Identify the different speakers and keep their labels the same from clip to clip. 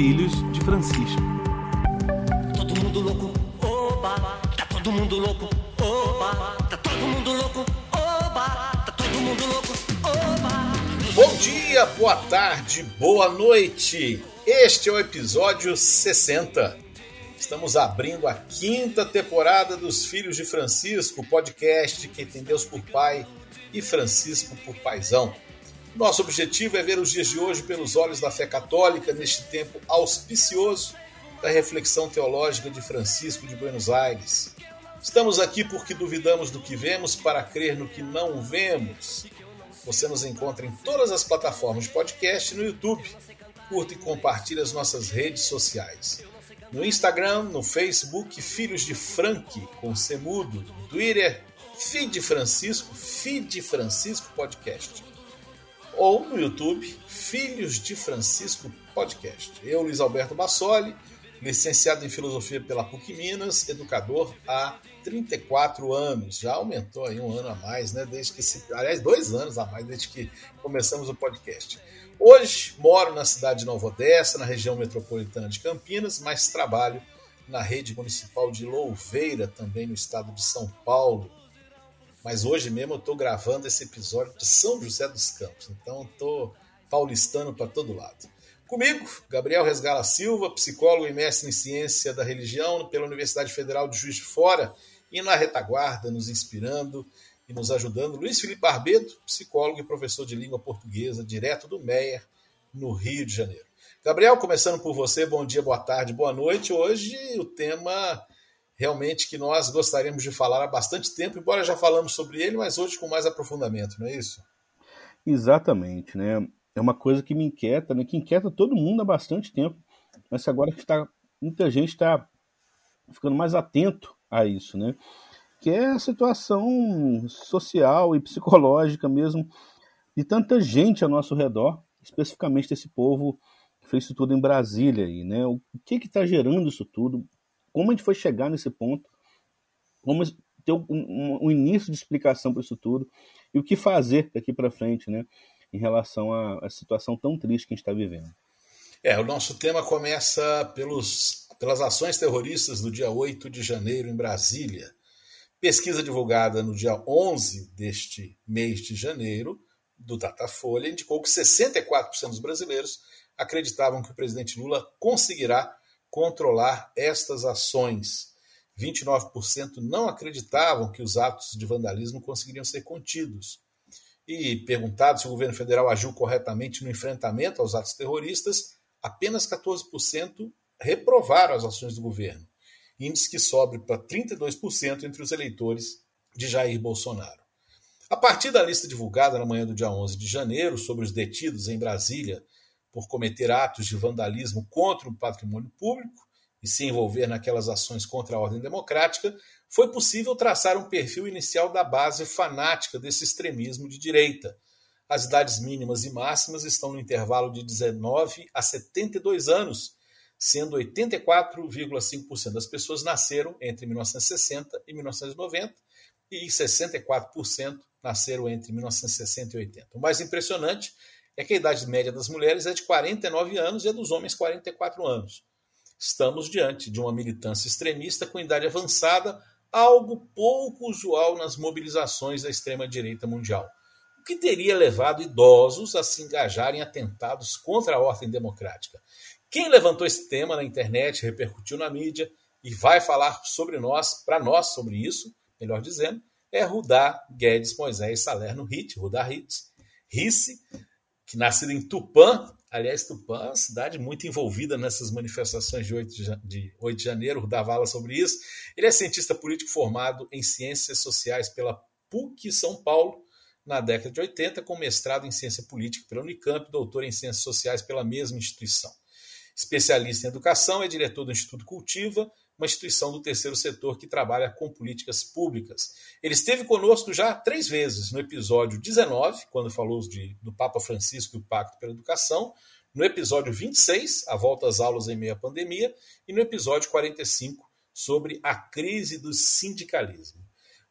Speaker 1: filhos de Francisco.
Speaker 2: Todo mundo louco, oba, tá todo mundo louco, oba, tá todo mundo louco, oba, tá todo mundo louco, oba.
Speaker 3: Bom dia, boa tarde, boa noite. Este é o episódio 60. Estamos abrindo a quinta temporada dos Filhos de Francisco, podcast de quem tem Deus por pai e Francisco por paisão. Nosso objetivo é ver os dias de hoje pelos olhos da fé católica neste tempo auspicioso da reflexão teológica de Francisco de Buenos Aires. Estamos aqui porque duvidamos do que vemos para crer no que não vemos. Você nos encontra em todas as plataformas de podcast e no YouTube. Curta e compartilhe as nossas redes sociais. No Instagram, no Facebook, Filhos de Frank, com Semudo. No Twitter, Feed Francisco, Feed Francisco Podcast ou no YouTube, Filhos de Francisco Podcast. Eu, Luiz Alberto Bassoli, licenciado em Filosofia pela PUC Minas, educador há 34 anos. Já aumentou aí um ano a mais, né? Desde que se, aliás, dois anos a mais desde que começamos o podcast. Hoje moro na cidade de Nova Odessa, na região metropolitana de Campinas, mas trabalho na rede municipal de Louveira, também no estado de São Paulo. Mas hoje mesmo eu estou gravando esse episódio de São José dos Campos, então estou paulistano para todo lado. Comigo, Gabriel Resgala Silva, psicólogo e mestre em ciência da religião pela Universidade Federal de Juiz de Fora, e na retaguarda, nos inspirando e nos ajudando, Luiz Felipe Barbedo, psicólogo e professor de língua portuguesa, direto do Meier, no Rio de Janeiro. Gabriel, começando por você, bom dia, boa tarde, boa noite. Hoje o tema realmente que nós gostaríamos de falar há bastante tempo, embora já falamos sobre ele, mas hoje com mais aprofundamento, não é isso?
Speaker 4: Exatamente, né? É uma coisa que me inquieta, né? que inquieta todo mundo há bastante tempo, mas agora que está, muita gente está ficando mais atento a isso, né? Que é a situação social e psicológica mesmo de tanta gente ao nosso redor, especificamente desse povo que fez isso tudo em Brasília aí, né? O que está gerando isso tudo? Como a gente foi chegar nesse ponto, como ter um, um, início de explicação para isso tudo e o que fazer daqui para frente, né, em relação à, à, situação tão triste que a gente está vivendo.
Speaker 3: É, o nosso tema começa pelos, pelas ações terroristas do dia 8 de janeiro em Brasília. Pesquisa divulgada no dia 11 deste mês de janeiro, do Datafolha, indicou que 64% dos brasileiros acreditavam que o presidente Lula conseguirá controlar estas ações. 29% não acreditavam que os atos de vandalismo conseguiriam ser contidos. E perguntado se o governo federal agiu corretamente no enfrentamento aos atos terroristas, apenas 14% reprovaram as ações do governo, índice que sobe para 32% entre os eleitores de Jair Bolsonaro. A partir da lista divulgada na manhã do dia 11 de janeiro sobre os detidos em Brasília por cometer atos de vandalismo contra o patrimônio público e se envolver naquelas ações contra a ordem democrática, foi possível traçar um perfil inicial da base fanática desse extremismo de direita. As idades mínimas e máximas estão no intervalo de 19 a 72 anos, sendo 84,5% das pessoas nasceram entre 1960 e 1990 e 64% nasceram entre 1960 e 80. O mais impressionante é que a idade média das mulheres é de 49 anos e a dos homens 44 anos. Estamos diante de uma militância extremista com idade avançada, algo pouco usual nas mobilizações da extrema-direita mundial, o que teria levado idosos a se engajarem em atentados contra a ordem democrática. Quem levantou esse tema na internet, repercutiu na mídia e vai falar sobre nós, para nós sobre isso, melhor dizendo, é Rudá Guedes Moisés Salerno Ritt, Rudá Ritz, Risse, que nascido em Tupã, aliás, Tupã é uma cidade muito envolvida nessas manifestações de 8 de, de, 8 de janeiro, sobre isso. Ele é cientista político formado em ciências sociais pela PUC São Paulo na década de 80, com mestrado em ciência política pela Unicamp, doutor em ciências sociais pela mesma instituição. Especialista em educação, é diretor do Instituto Cultiva, uma instituição do terceiro setor que trabalha com políticas públicas. Ele esteve conosco já três vezes, no episódio 19, quando falou de, do Papa Francisco e o Pacto pela Educação, no episódio 26, a volta às aulas em meio à pandemia, e no episódio 45, sobre a crise do sindicalismo.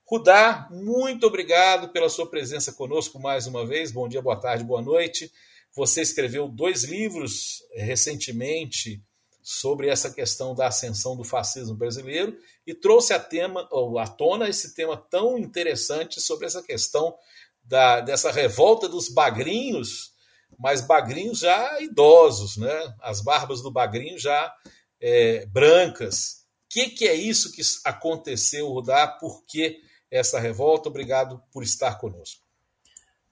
Speaker 3: Rudá, muito obrigado pela sua presença conosco mais uma vez. Bom dia, boa tarde, boa noite. Você escreveu dois livros recentemente sobre essa questão da ascensão do fascismo brasileiro e trouxe a tema ou à tona esse tema tão interessante sobre essa questão da, dessa revolta dos bagrinhos, mas bagrinhos já idosos, né? As barbas do bagrinho já é, brancas. O que, que é isso que aconteceu, Rudá? Por que essa revolta? Obrigado por estar conosco.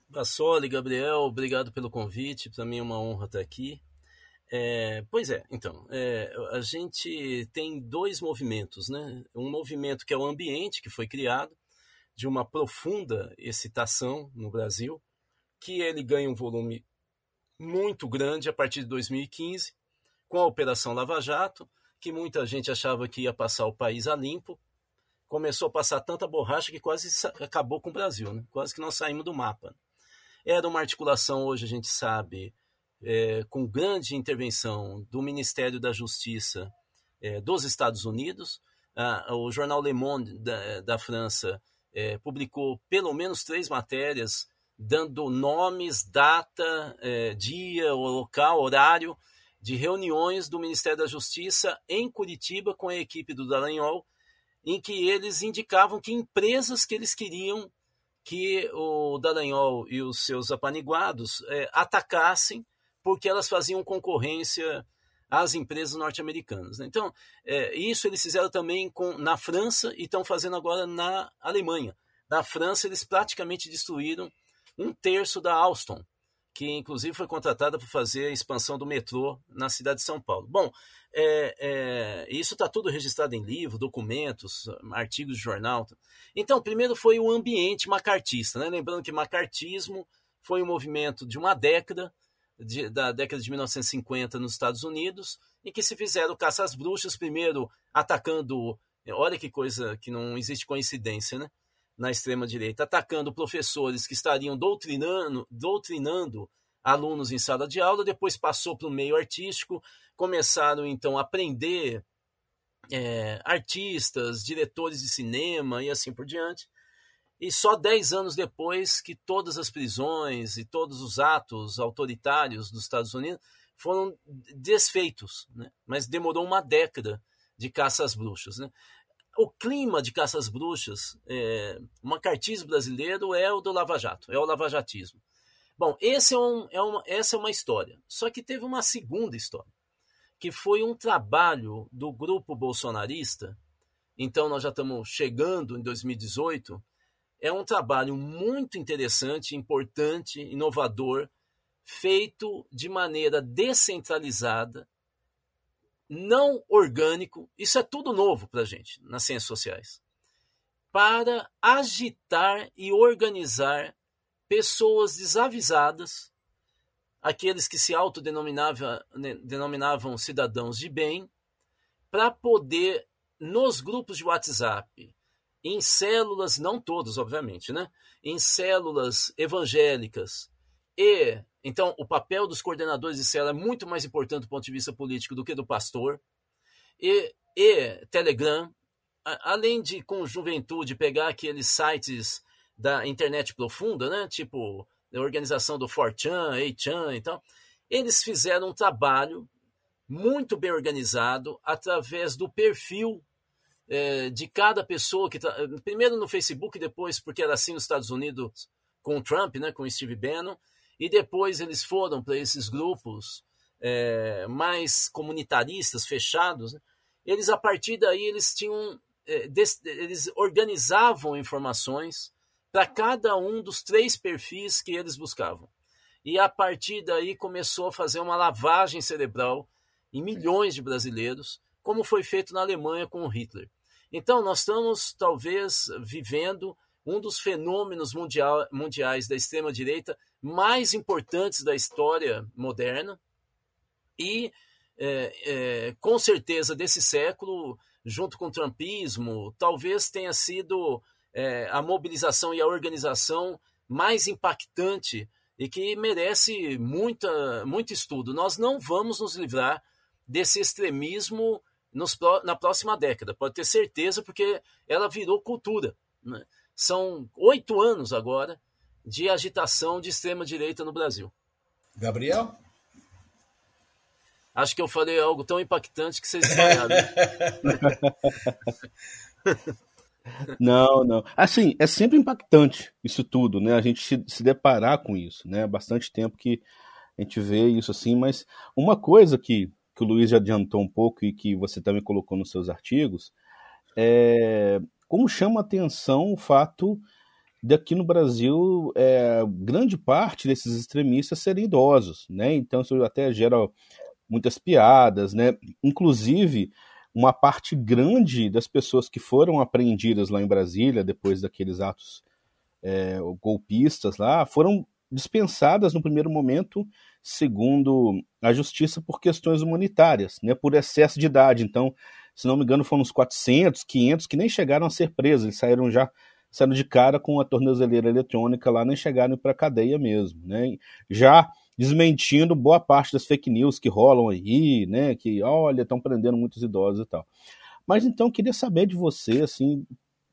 Speaker 1: Bassoli, Gabriel, obrigado pelo convite. Para mim é uma honra estar aqui. É, pois é, então, é, a gente tem dois movimentos, né? Um movimento que é o ambiente, que foi criado, de uma profunda excitação no Brasil, que ele ganha um volume muito grande a partir de 2015, com a Operação Lava Jato, que muita gente achava que ia passar o país a limpo, começou a passar tanta borracha que quase acabou com o Brasil, né? quase que nós saímos do mapa. Era uma articulação, hoje a gente sabe, é, com grande intervenção do Ministério da Justiça é, dos Estados Unidos. Ah, o jornal Le Monde da, da França é, publicou pelo menos três matérias dando nomes, data, é, dia, local, horário de reuniões do Ministério da Justiça em Curitiba com a equipe do Dallagnol, em que eles indicavam que empresas que eles queriam que o Dallagnol e os seus apaniguados é, atacassem porque elas faziam concorrência às empresas norte-americanas. Né? Então, é, isso eles fizeram também com, na França e estão fazendo agora na Alemanha. Na França, eles praticamente destruíram um terço da Alstom, que inclusive foi contratada para fazer a expansão do metrô na cidade de São Paulo. Bom, é, é, isso está tudo registrado em livro, documentos, artigos de jornal. Então, primeiro foi o ambiente macartista. Né? Lembrando que macartismo foi um movimento de uma década, de, da década de 1950 nos Estados Unidos, em que se fizeram caça às bruxas, primeiro atacando, olha que coisa que não existe coincidência, né? Na extrema-direita, atacando professores que estariam doutrinando, doutrinando alunos em sala de aula, depois passou para o meio artístico, começaram então a prender é, artistas, diretores de cinema e assim por diante. E só dez anos depois que todas as prisões e todos os atos autoritários dos Estados Unidos foram desfeitos, né? mas demorou uma década de caça às bruxas. Né? O clima de caça às bruxas, é, o macartismo brasileiro é o do Lava Jato, é o lavajatismo. Bom, esse é um, é uma, essa é uma história. Só que teve uma segunda história, que foi um trabalho do grupo bolsonarista. Então, nós já estamos chegando em 2018 é um trabalho muito interessante, importante, inovador, feito de maneira descentralizada, não orgânico. Isso é tudo novo para a gente nas ciências sociais. Para agitar e organizar pessoas desavisadas, aqueles que se autodenominavam denominavam cidadãos de bem, para poder, nos grupos de WhatsApp, em células, não todos, obviamente, né? em células evangélicas. E, então, o papel dos coordenadores de célula é muito mais importante do ponto de vista político do que do pastor. E, e Telegram, a, além de com juventude pegar aqueles sites da internet profunda, né? tipo a organização do Fortran, 8chan e tal, eles fizeram um trabalho muito bem organizado através do perfil é, de cada pessoa que tá, primeiro no Facebook, depois porque era assim nos Estados Unidos com o Trump, né, com o Steve Bannon, e depois eles foram para esses grupos é, mais comunitaristas, fechados. Né? Eles a partir daí eles tinham é, des, eles organizavam informações para cada um dos três perfis que eles buscavam. E a partir daí começou a fazer uma lavagem cerebral em milhões de brasileiros, como foi feito na Alemanha com Hitler. Então, nós estamos talvez vivendo um dos fenômenos mundial, mundiais da extrema-direita mais importantes da história moderna e, é, é, com certeza, desse século, junto com o trumpismo, talvez tenha sido é, a mobilização e a organização mais impactante e que merece muita, muito estudo. Nós não vamos nos livrar desse extremismo nos, na próxima década, pode ter certeza, porque ela virou cultura. Né? São oito anos agora de agitação de extrema-direita no Brasil.
Speaker 3: Gabriel?
Speaker 1: Acho que eu falei algo tão impactante que vocês desmaiaram.
Speaker 4: Não, não. Assim, é sempre impactante isso tudo, né? A gente se, se deparar com isso, né? Há bastante tempo que a gente vê isso assim, mas uma coisa que, que o Luiz já adiantou um pouco e que você também colocou nos seus artigos é como chama atenção o fato de aqui no Brasil é, grande parte desses extremistas serem idosos, né? Então isso até gera muitas piadas, né? Inclusive uma parte grande das pessoas que foram apreendidas lá em Brasília depois daqueles atos é, golpistas lá foram dispensadas no primeiro momento, segundo a justiça, por questões humanitárias, né, por excesso de idade. Então, se não me engano, foram uns 400, 500 que nem chegaram a ser presos, eles saíram já saíram de cara com a tornozeleira eletrônica lá, nem chegaram para a cadeia mesmo. Né? Já desmentindo boa parte das fake news que rolam aí, né? Que, olha, estão prendendo muitos idosos e tal. Mas então, queria saber de você, assim,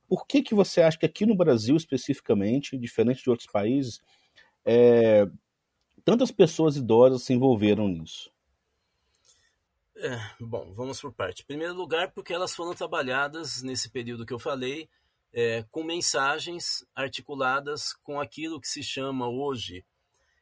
Speaker 4: por que, que você acha que aqui no Brasil, especificamente, diferente de outros países, é, tantas pessoas idosas se envolveram nisso?
Speaker 1: É, bom, vamos por parte. Em primeiro lugar, porque elas foram trabalhadas nesse período que eu falei, é, com mensagens articuladas com aquilo que se chama hoje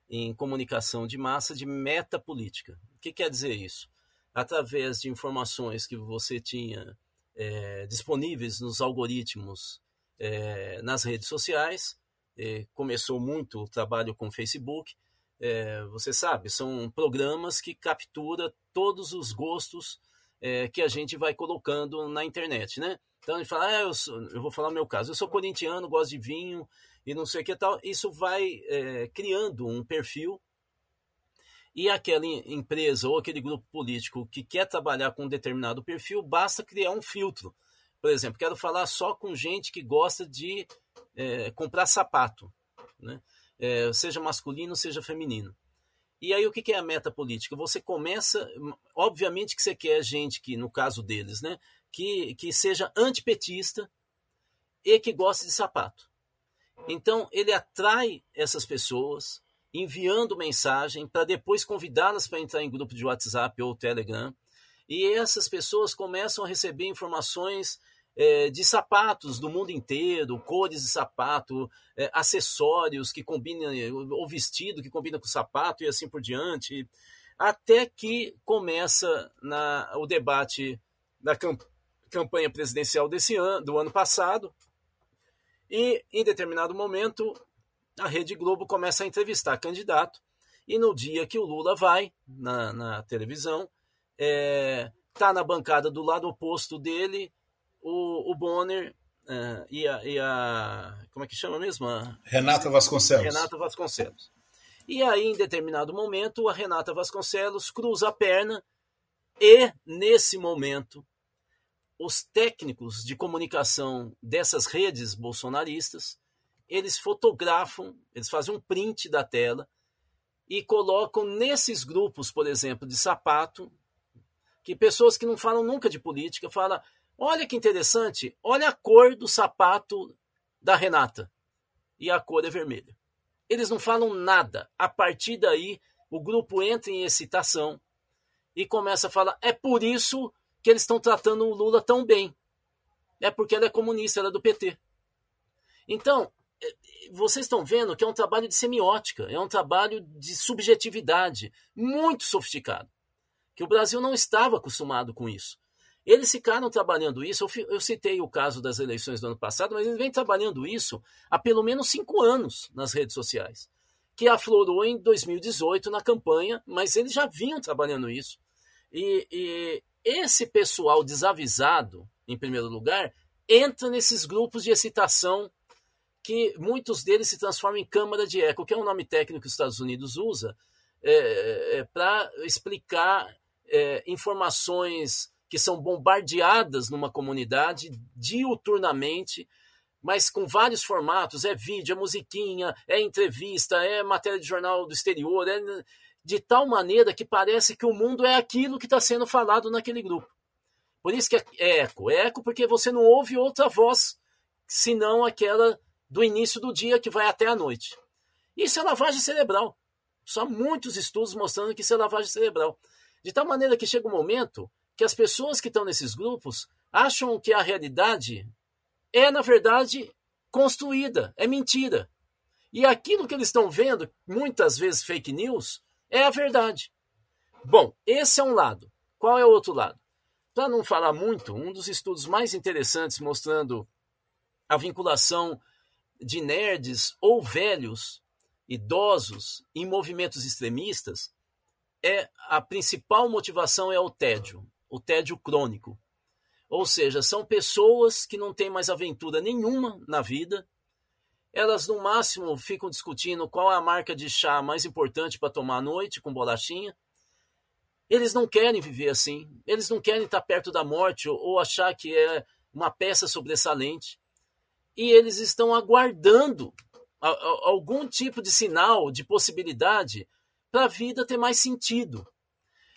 Speaker 1: em comunicação de massa de metapolítica. O que quer dizer isso? Através de informações que você tinha é, disponíveis nos algoritmos é, nas redes sociais, é, começou muito o trabalho com o Facebook. É, você sabe, são programas que captura todos os gostos é, que a gente vai colocando na internet, né? Então ele fala, ah, eu, sou, eu vou falar o meu caso, eu sou corintiano, gosto de vinho, e não sei o que tal. Isso vai criando um perfil e aquela empresa ou aquele grupo político que quer trabalhar com um determinado perfil, basta criar um filtro. Por exemplo, quero falar só com gente que gosta de é, comprar sapato, né? É, seja masculino, seja feminino. E aí o que é a meta política? Você começa, obviamente que você quer gente que, no caso deles, né, que, que seja antipetista e que goste de sapato. Então, ele atrai essas pessoas, enviando mensagem para depois convidá-las para entrar em grupo de WhatsApp ou Telegram. E essas pessoas começam a receber informações é, de sapatos do mundo inteiro, cores de sapato, é, acessórios que combinam, ou vestido que combina com sapato e assim por diante, até que começa na, o debate da campanha presidencial desse ano, do ano passado, e, em determinado momento, a Rede Globo começa a entrevistar candidato. E no dia que o Lula vai na, na televisão, é, tá na bancada do lado oposto dele o, o Bonner é, e, a, e, a, Como é que chama mesmo? A,
Speaker 3: Renata Vasconcelos.
Speaker 1: Renata Vasconcelos. E aí, em determinado momento, a Renata Vasconcelos cruza a perna e, nesse momento, os técnicos de comunicação dessas redes bolsonaristas, eles fotografam, eles fazem um print da tela e colocam nesses grupos, por exemplo, de sapato, que pessoas que não falam nunca de política falam: olha que interessante, olha a cor do sapato da Renata. E a cor é vermelha. Eles não falam nada. A partir daí, o grupo entra em excitação e começa a falar: é por isso que eles estão tratando o Lula tão bem. É porque ela é comunista, ela é do PT. Então, é, vocês estão vendo que é um trabalho de semiótica, é um trabalho de subjetividade muito sofisticado, que o Brasil não estava acostumado com isso. Eles ficaram trabalhando isso, eu citei o caso das eleições do ano passado, mas eles vêm trabalhando isso há pelo menos cinco anos nas redes sociais, que aflorou em 2018 na campanha, mas eles já vinham trabalhando isso. E, e, esse pessoal desavisado, em primeiro lugar, entra nesses grupos de excitação que muitos deles se transformam em câmara de eco, que é um nome técnico que os Estados Unidos usa é, é, para explicar é, informações que são bombardeadas numa comunidade diuturnamente, mas com vários formatos: é vídeo, é musiquinha, é entrevista, é matéria de jornal do exterior, é de tal maneira que parece que o mundo é aquilo que está sendo falado naquele grupo. Por isso que é eco. É eco porque você não ouve outra voz senão aquela do início do dia que vai até a noite. Isso é lavagem cerebral. Só muitos estudos mostrando que isso é lavagem cerebral. De tal maneira que chega um momento que as pessoas que estão nesses grupos acham que a realidade é, na verdade, construída, é mentira. E aquilo que eles estão vendo, muitas vezes fake news, é a verdade. Bom, esse é um lado. Qual é o outro lado? Para não falar muito, um dos estudos mais interessantes mostrando a vinculação de nerds ou velhos, idosos, em movimentos extremistas, é a principal motivação é o tédio, o tédio crônico. Ou seja, são pessoas que não têm mais aventura nenhuma na vida. Elas, no máximo, ficam discutindo qual é a marca de chá mais importante para tomar à noite com bolachinha. Eles não querem viver assim. Eles não querem estar perto da morte ou, achar que é uma peça sobressalente. E eles estão aguardando algum tipo de sinal, de possibilidade para a vida ter mais sentido.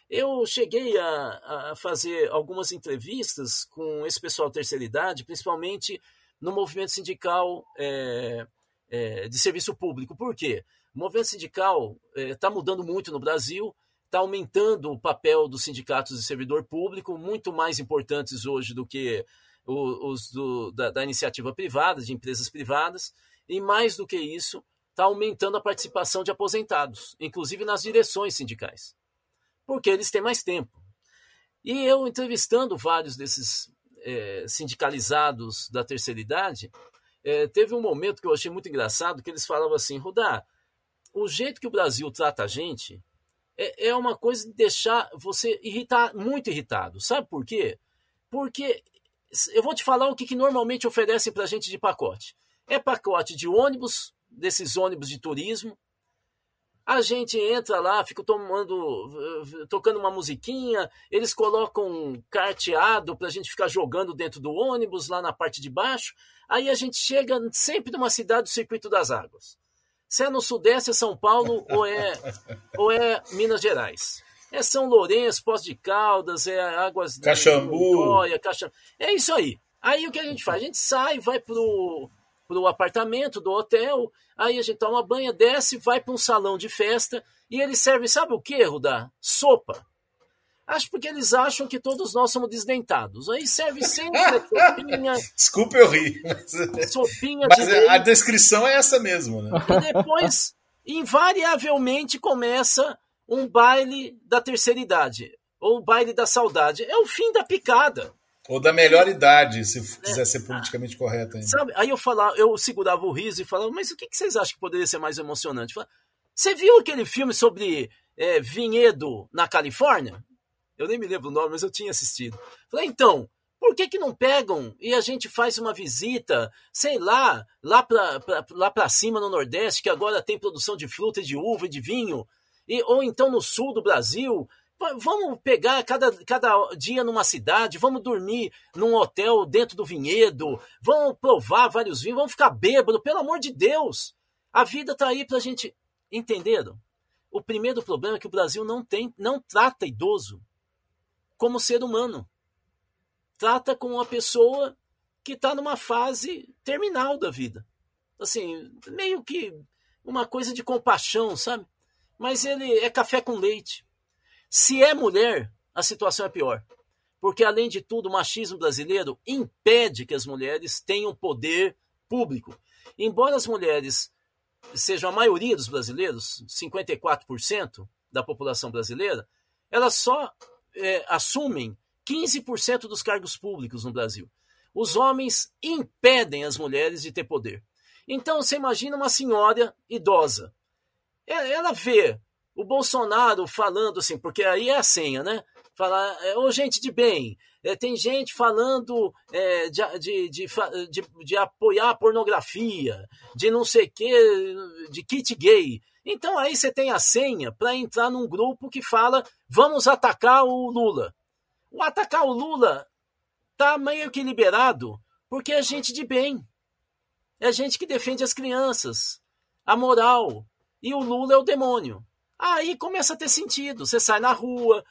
Speaker 1: Eu cheguei a, a, fazer algumas entrevistas com esse pessoal terceira idade, principalmente no movimento sindical é, é, de serviço público. Por quê? O movimento sindical está é, mudando muito no Brasil, está aumentando o papel dos sindicatos de servidor público, muito mais importantes hoje do que os do, da, da iniciativa privada, de empresas privadas, e mais do que isso, está aumentando a participação de aposentados, inclusive nas direções sindicais porque eles têm mais tempo. E eu, entrevistando vários desses é, sindicalizados da terceira idade, é, teve um momento que eu achei muito engraçado, que eles falavam assim, Rudá, o jeito que o Brasil trata a gente é, é uma coisa de deixar você irritar, muito irritado. Sabe por quê? Porque eu vou te falar o que, que normalmente oferecem para a gente de pacote. É pacote de ônibus, desses ônibus de turismo, a gente entra lá, fica tomando, tocando uma musiquinha, eles colocam um carteado para a gente ficar jogando dentro do ônibus, lá na parte de baixo. Aí a gente chega sempre numa cidade do Circuito das Águas. Se é no Sudeste, é São Paulo ou é, ou é Minas Gerais. É São Lourenço, Poço de Caldas, é Águas...
Speaker 3: Caxambu.
Speaker 1: Caxambu. É isso aí. Aí o que a gente faz? A gente sai, vai pro para o apartamento do hotel, aí a gente toma banho, desce, vai para um salão de festa e eles servem, sabe o que, Rudá? Sopa. Acho porque eles acham que todos nós somos desdentados. Aí serve sempre sopinha.
Speaker 3: Desculpa eu rir.
Speaker 1: Mas... Sopinha
Speaker 3: mas de a descrição é essa mesmo, né?
Speaker 1: E depois, invariavelmente, começa um baile da terceira idade. Ou baile da saudade. É o fim da picada.
Speaker 3: Ou da melhor idade, se quiser ser politicamente correto ainda.
Speaker 1: Sabe, aí eu falava, eu segurava o riso e falava, mas o que, que vocês acham que poderia ser mais emocionante? Falava, Você viu aquele filme sobre é, vinhedo na Califórnia? Eu nem me lembro o nome, mas eu tinha assistido. Falei, então, por que, que não pegam e a gente faz uma visita, sei lá, lá para lá pra cima no Nordeste, que agora tem produção de fruta, de uva e de vinho, e, ou então no sul do Brasil, Vamos pegar cada, cada dia numa cidade, vamos dormir num hotel dentro do vinhedo, vamos provar vários vinhos, vamos ficar bêbado, pelo amor de Deus. A vida está aí para a gente. Entenderam? O primeiro problema é que o Brasil não tem, não trata idoso como ser humano. Trata como uma pessoa que está numa fase terminal da vida. Assim, meio que uma coisa de compaixão, sabe? Mas ele é café com leite. Se é mulher, a situação é pior. Porque, além de tudo, o machismo brasileiro impede que as mulheres tenham poder público. Embora as mulheres sejam a maioria dos brasileiros, 54% da população brasileira, elas só é, assumem 15% dos cargos públicos no Brasil. Os homens impedem as mulheres de ter poder. Então, você imagina uma senhora idosa. Ela vê o Bolsonaro falando assim, porque aí é a senha, né? Falar, é, ô gente de bem, é, tem gente falando é, de, de, de, de, de apoiar a pornografia, de não sei o que, de kit gay. Então aí você tem a senha para entrar num grupo que fala vamos atacar o Lula. O atacar o Lula tá meio que liberado porque é gente de bem. É gente que defende as crianças, a moral. E o Lula é o demônio. Aí começa a ter sentido. Você sai na rua,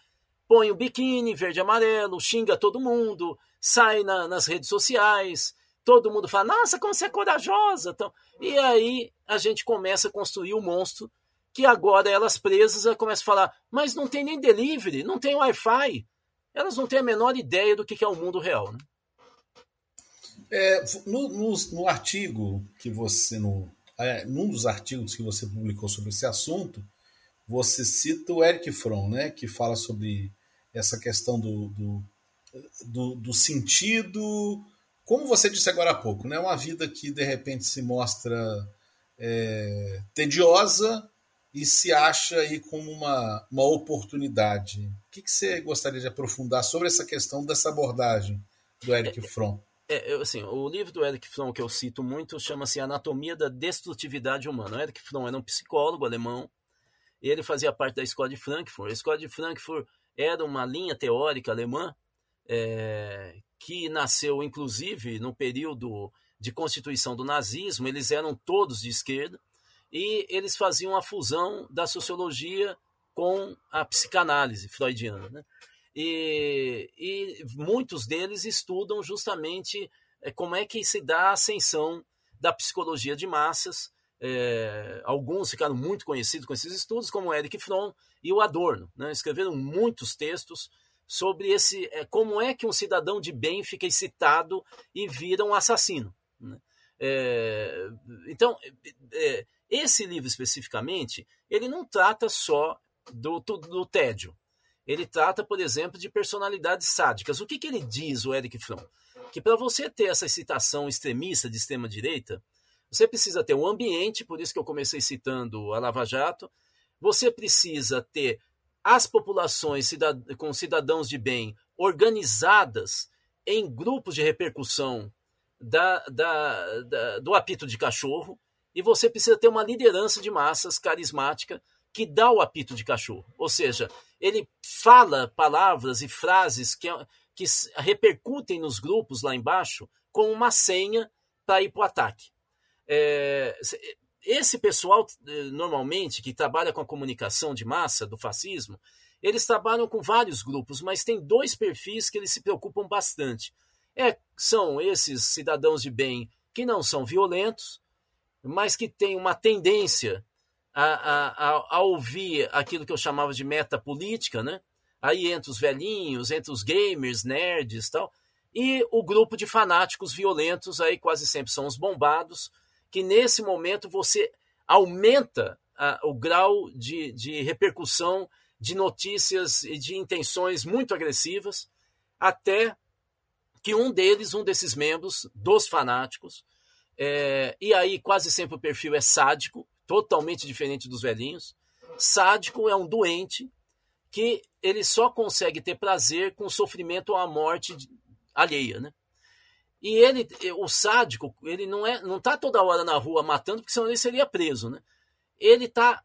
Speaker 1: põe o biquíni verde e amarelo, xinga todo mundo, sai na, nas redes sociais, todo mundo fala, nossa, como você é corajosa. Então, e aí a gente começa a construir o um monstro que agora elas presas começam a falar, mas não tem nem delivery, não tem Wi-Fi. Elas não têm a menor ideia do que é o mundo real. Né?
Speaker 3: É, no, no, no, artigo que você, no, é, num dos artigos que você publicou sobre esse assunto, você cita o Eric Fromm, né, que fala sobre essa questão do, do, do, do sentido, como você disse agora há pouco, né, uma vida que de repente se mostra é, tediosa e se acha aí como uma, uma oportunidade. O que, que você gostaria de aprofundar sobre essa questão dessa abordagem do Eric Fromm?
Speaker 1: É, assim, o livro do Eric Fromm que eu cito muito chama-se Anatomia da Destrutividade Humana. O Eric Fromm era um psicólogo alemão ele fazia parte da Escola de Frankfurt. A Escola de Frankfurt era uma linha teórica alemã é, que nasceu, inclusive, no período de constituição do nazismo. Eles eram todos de esquerda e eles faziam a fusão da sociologia com a psicanálise freudiana. Né? E, e muitos deles estudam justamente eh, como é que se dá a ascensão da psicologia de massas. É, alguns ficaram muito conhecidos com esses estudos, como Eric Fromm e o Adorno. Né? Escreveram muitos textos sobre esse é, como é que um cidadão de bem fica excitado e vira um assassino. Né? É, então, é, esse livro especificamente, ele não trata só do, do, do tédio. Ele trata, por exemplo, de personalidades sádicas. O que, que ele diz, o Eric Fromm? Que para você ter essa excitação extremista de extrema-direita, você precisa ter um ambiente, por isso que eu comecei citando a Lava Jato, você precisa ter as populações cidad com cidadãos de bem organizadas em grupos de repercussão da, da, da, do apito de cachorro, e você precisa ter uma liderança de massas carismática que dá o apito de cachorro. Ou seja, ele fala palavras e frases que, que repercutem nos grupos lá embaixo com uma senha para ir para o ataque. É, esse pessoal, eh, normalmente, que trabalha com a comunicação de massa do fascismo, eles trabalham com vários grupos, mas tem dois perfis que eles se preocupam bastante. É, são esses cidadãos de bem que não são violentos, mas que têm uma tendência a, a, a, ouvir aquilo que eu chamava de metapolítica, né? Aí entre os velhinhos, entre os gamers, nerds tal, e o grupo de fanáticos violentos, aí quase sempre são os bombados, que nesse momento você aumenta a, o grau de, de repercussão de notícias e de intenções muito agressivas, até que um deles, um desses membros dos fanáticos, é, e aí quase sempre o perfil é sádico, totalmente diferente dos velhinhos. Sádico é um doente que ele só consegue ter prazer com o sofrimento ou a morte alheia, né? E ele, o sádico, ele não é, não tá toda hora na rua matando, porque senão ele seria preso, né? Ele tá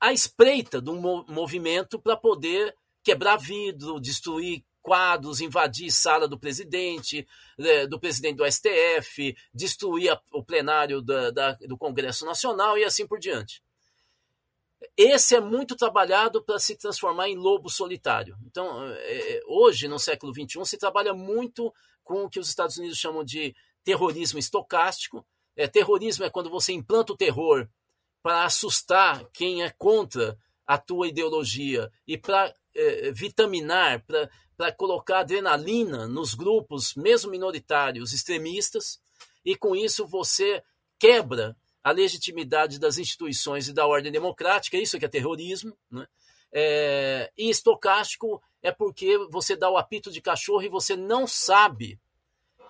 Speaker 1: à espreita de um movimento para poder quebrar vidro, destruir quadros, invadir sala do presidente, né, do presidente do STF, destruir o plenário da, da, do Congresso Nacional e assim por diante. Esse é muito trabalhado para se transformar em lobo solitário. Então, é, é hoje, no século XXI, se trabalha muito com o que os Estados Unidos chamam de terrorismo estocástico. É, terrorismo é quando você implanta o terror para assustar quem é contra a tua ideologia e para é, vitaminar, para colocar adrenalina nos grupos, mesmo minoritários, extremistas, e com isso você quebra a legitimidade das instituições e da ordem democrática, isso é que é terrorismo, né? É, e estocástico é porque você dá o apito de cachorro e você não sabe,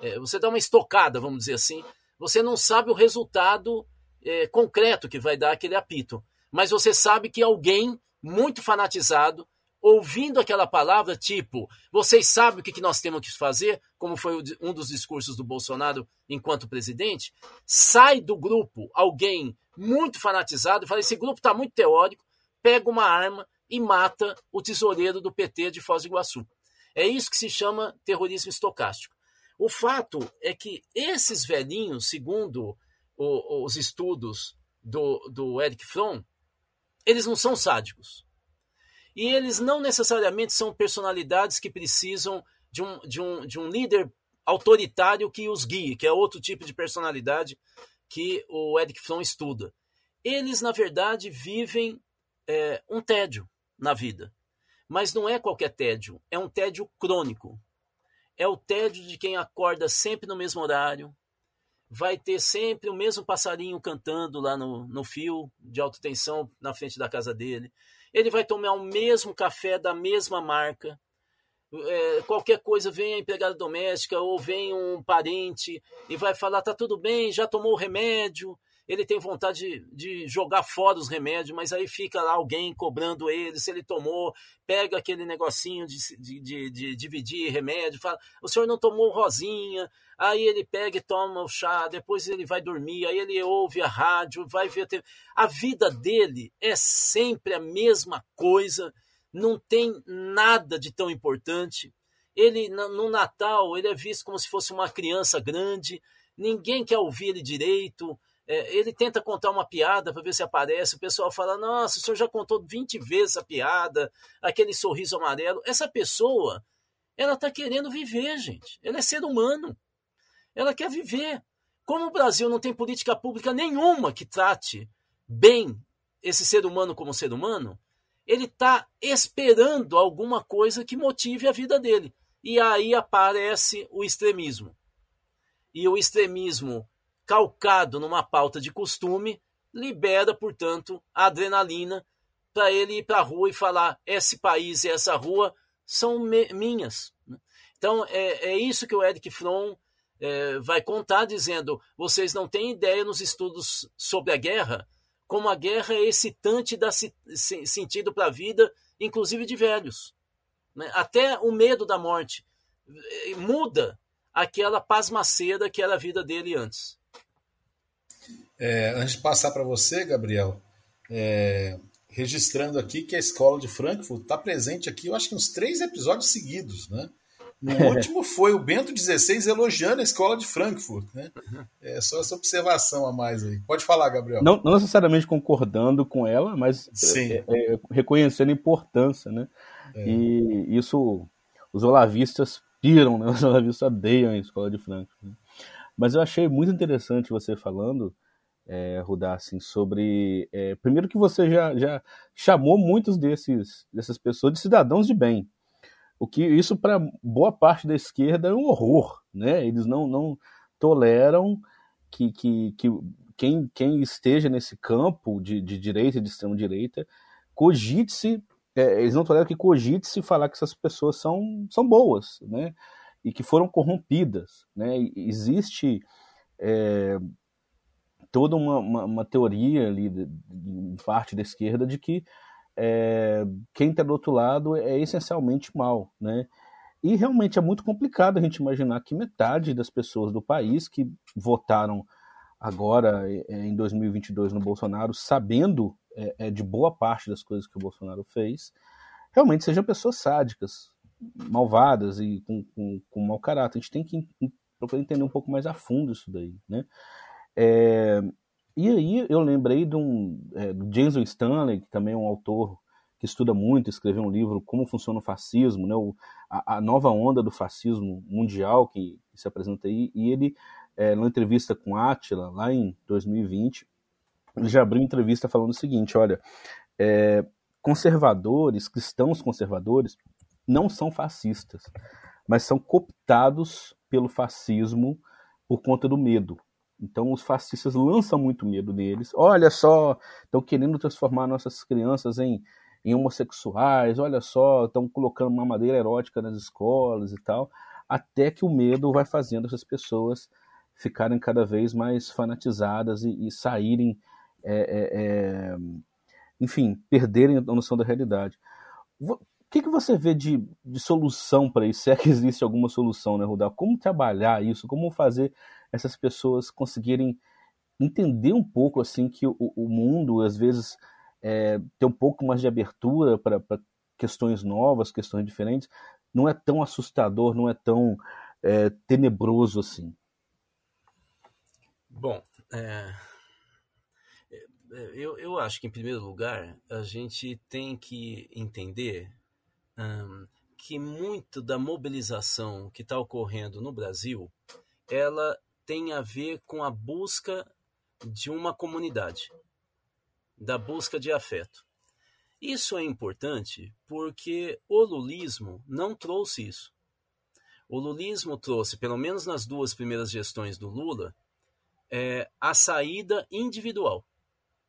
Speaker 1: é, você dá uma estocada, vamos dizer assim, você não sabe o resultado é, concreto que vai dar aquele apito, mas você sabe que alguém muito fanatizado ouvindo aquela palavra, tipo, vocês sabem o que nós temos que fazer, como foi um dos discursos do Bolsonaro enquanto presidente, sai do grupo alguém muito fanatizado e fala: esse grupo está muito teórico, pega uma arma e mata o tesoureiro do PT de Foz do Iguaçu. É isso que se chama terrorismo estocástico. O fato é que esses velhinhos, segundo o, os estudos do, do Eric Fromm, eles não são sádicos e eles não necessariamente são personalidades que precisam de um, de um, de um líder autoritário que os guie, que é outro tipo de personalidade que o Eric Fromm estuda. Eles, na verdade, vivem é, um tédio na vida. Mas não é qualquer tédio, é um tédio crônico. É o tédio de quem acorda sempre no mesmo horário, vai ter sempre o mesmo passarinho cantando lá no, no fio de alta tensão na frente da casa dele. Ele vai tomar o mesmo café da mesma marca. É, qualquer coisa vem a empregada doméstica ou vem um parente e vai falar: tá tudo bem, já tomou o remédio, ele tem vontade de, de, jogar fora os remédios, mas aí fica lá alguém cobrando ele, se ele tomou, pega aquele negocinho de, de, de, de dividir remédio, fala, o senhor não tomou rosinha, aí ele pega e toma o chá, depois ele vai dormir, aí ele ouve a rádio, vai ver a TV. A vida dele é sempre a mesma coisa, não tem nada de tão importante. Ele, no Natal, ele é visto como se fosse uma criança grande, ninguém quer ouvir ele direito, é, ele tenta contar uma piada para ver se aparece, o pessoal fala: Nossa, o senhor já contou 20 vezes a piada, aquele sorriso amarelo. Essa pessoa, ela está querendo viver, gente. Ela é ser humano. Ela quer viver. Como o Brasil não tem política pública nenhuma que trate bem esse ser humano como ser humano, ele está esperando alguma coisa que motive a vida dele. E aí aparece o extremismo. E o extremismo calcado numa pauta de costume, libera, portanto, a adrenalina para ele ir para a rua e falar: esse país e essa rua são minhas. Então, é, é isso que o Eric Fromm é, vai contar, dizendo: vocês não têm ideia nos estudos sobre a guerra, como a guerra é excitante dá sentido para a vida, inclusive de velhos. Né? Até o medo da morte é, muda aquela pasmaceira que era a vida dele antes.
Speaker 3: É, antes de passar para você, Gabriel, é, registrando aqui que a escola de Frankfurt está presente aqui, eu acho que uns três episódios seguidos, né? No último foi o Bento XVI elogiando a escola de Frankfurt, né? É só essa observação a mais aí. Pode falar, Gabriel.
Speaker 4: Não, não necessariamente concordando com ela, mas é, é, reconhecendo a importância, né? É. E isso os olavistas piram, né? Os olavistas odeiam a escola de Frankfurt. Né? Mas eu achei muito interessante você falando é, Rudá, assim, sobre. É, primeiro que você já, já chamou muitos desses, dessas pessoas de cidadãos de bem. O que isso, para boa parte da esquerda, é um horror. Né? Eles não, não toleram que, que, que quem, quem esteja nesse campo de, de direita e de extrema-direita cogite-se. É, eles não toleram que cogite-se falar que essas pessoas são, são boas, né? E que foram corrompidas, né? existe é, toda uma, uma, uma teoria ali, de, de, parte da esquerda, de que é, quem está do outro lado é essencialmente mal, né? E realmente é muito complicado a gente imaginar que metade das pessoas do país que votaram agora é, em 2022 no Bolsonaro, sabendo é, é, de boa parte das coisas que o Bolsonaro fez, realmente sejam pessoas sádicas, malvadas e com, com, com mau caráter. A gente tem que procurar entender um pouco mais a fundo isso daí, né? É, e aí eu lembrei de um é, do Jason Stanley, que também é um autor que estuda muito, escreveu um livro Como Funciona o Fascismo, né, o, a, a, nova onda do fascismo mundial que, que se apresenta aí, e ele, é, numa entrevista com Attila, lá em 2020, ele já abriu entrevista falando o seguinte, olha, é, conservadores, cristãos conservadores, não são fascistas, mas são cooptados pelo fascismo por conta do medo. Então os fascistas lançam muito medo neles. Olha só, estão querendo transformar nossas crianças em, em homossexuais, olha só, estão colocando uma madeira erótica nas escolas e tal, até que o medo vai fazendo essas pessoas ficarem cada vez mais fanatizadas e, e saírem, é, é, é, enfim, perderem a noção da realidade. O que, que você vê de, de solução para isso? Se é que existe alguma solução, né, Rudá? Como trabalhar isso? Como fazer essas pessoas conseguirem entender um pouco assim que o, o mundo às vezes é, tem um pouco mais de abertura para questões novas, questões diferentes, não é tão assustador, não é tão é, tenebroso assim.
Speaker 1: Bom, é, é, eu, eu acho que em primeiro lugar a gente tem que entender hum, que muito da mobilização que está ocorrendo no Brasil, ela tem a ver com a busca de uma comunidade, da busca de afeto. Isso é importante porque o lulismo não trouxe isso. O lulismo trouxe, pelo menos nas duas primeiras gestões do Lula, é, a saída individual.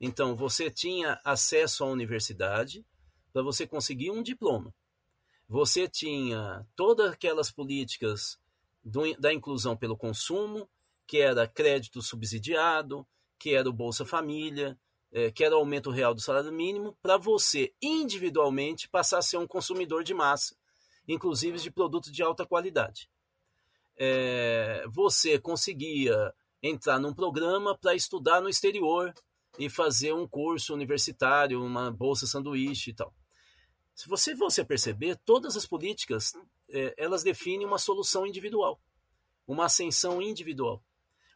Speaker 1: Então, você tinha acesso à universidade para você conseguir um diploma. Você tinha todas aquelas políticas do, da inclusão pelo consumo, que era crédito subsidiado, que era o Bolsa Família, é, que era o aumento real do salário mínimo, para você individualmente passar a ser um consumidor de massa, inclusive de produtos de alta qualidade. É, você conseguia entrar num programa para estudar no exterior e fazer um curso universitário, uma bolsa sanduíche e tal. Se você, você perceber, todas as políticas é, elas definem uma solução individual, uma ascensão individual.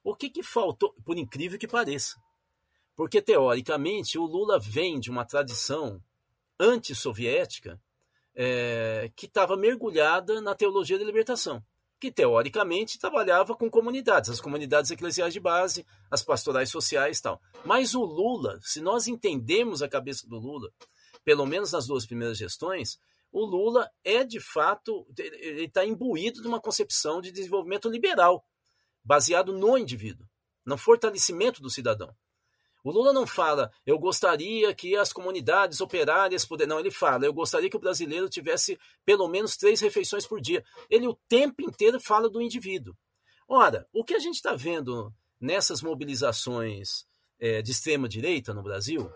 Speaker 1: O que, que faltou, por incrível que pareça? Porque, teoricamente, o Lula vem de uma tradição antissoviética é, que estava mergulhada na teologia da libertação, que teoricamente trabalhava com comunidades, as comunidades eclesiais de base, as pastorais sociais e tal. Mas o Lula, se nós entendemos a cabeça do Lula, pelo menos nas duas primeiras gestões, o Lula é de fato, ele está imbuído de uma concepção de desenvolvimento liberal, baseado no indivíduo, no fortalecimento do cidadão. O Lula não fala, eu gostaria que as comunidades operárias pudessem. Não, ele fala, eu gostaria que o brasileiro tivesse pelo menos três refeições por dia. Ele o tempo inteiro fala do indivíduo. Ora, o que a gente está vendo nessas mobilizações é, de extrema-direita no Brasil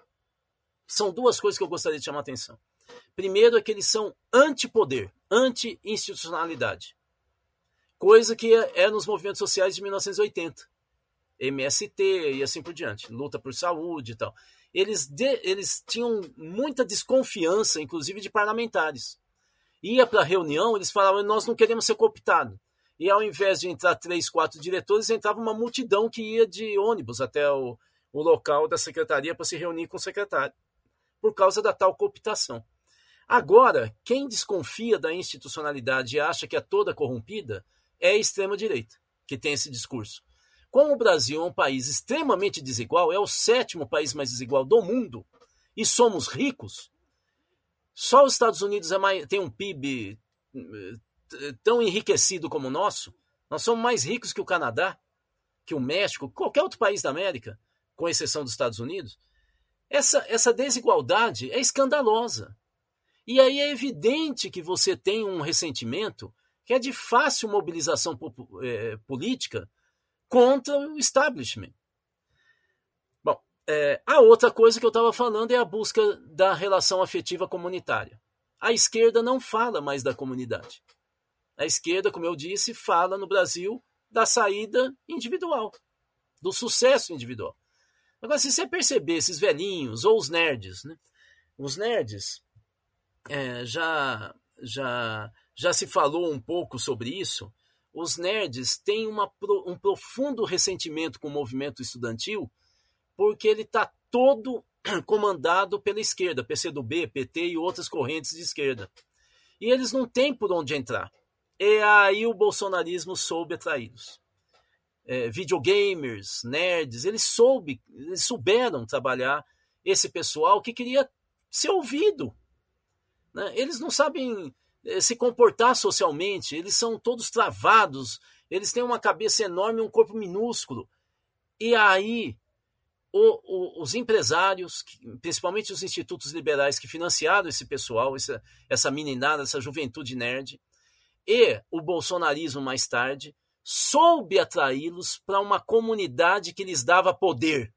Speaker 1: são duas coisas que eu gostaria de chamar a atenção. Primeiro é que eles são anti-poder, anti-institucionalidade. Coisa que é, é nos movimentos sociais de 1980. MST e assim por diante, luta por saúde e tal. Eles, de, eles tinham muita desconfiança, inclusive de parlamentares. Ia para a reunião, eles falavam: nós não queremos ser cooptados. E ao invés de entrar três, quatro diretores, entrava uma multidão que ia de ônibus até o, o local da secretaria para se reunir com o secretário, por causa da tal cooptação. Agora, quem desconfia da institucionalidade e acha que é toda corrompida é a extrema-direita, que tem esse discurso. Como o Brasil é um país extremamente desigual, é o sétimo país mais desigual do mundo, e somos ricos, só os Estados Unidos é mais, tem um PIB eh, tão enriquecido como o nosso. Nós somos mais ricos que o Canadá, que o México, qualquer outro país da América, com exceção dos Estados Unidos. Essa, essa desigualdade é escandalosa. E aí é evidente que você tem um ressentimento que é de fácil mobilização é, política contra o establishment. Bom, é, a outra coisa que eu estava falando é a busca da relação afetiva comunitária. A esquerda não fala mais da comunidade. A esquerda, como eu disse, fala no Brasil da saída individual, do sucesso individual. Agora, se você perceber esses velhinhos ou os nerds, né? os nerds é, já, já, já se falou um pouco sobre isso, os nerds têm uma, um profundo ressentimento com o movimento estudantil, porque ele está todo comandado pela esquerda, PCdoB, PT e outras correntes de esquerda. E eles não têm por onde entrar. E aí o bolsonarismo soube atraí-los. É, videogamers, nerds, eles, soube, eles souberam trabalhar esse pessoal que queria ser ouvido. Né? Eles não sabem se comportar socialmente, eles são todos travados, eles têm uma cabeça enorme e um corpo minúsculo. E aí, o, o, os empresários, principalmente os institutos liberais que financiaram esse pessoal, essa, essa meninada, essa juventude nerd, e o bolsonarismo mais tarde, soube atraí-los para uma comunidade que lhes dava poder.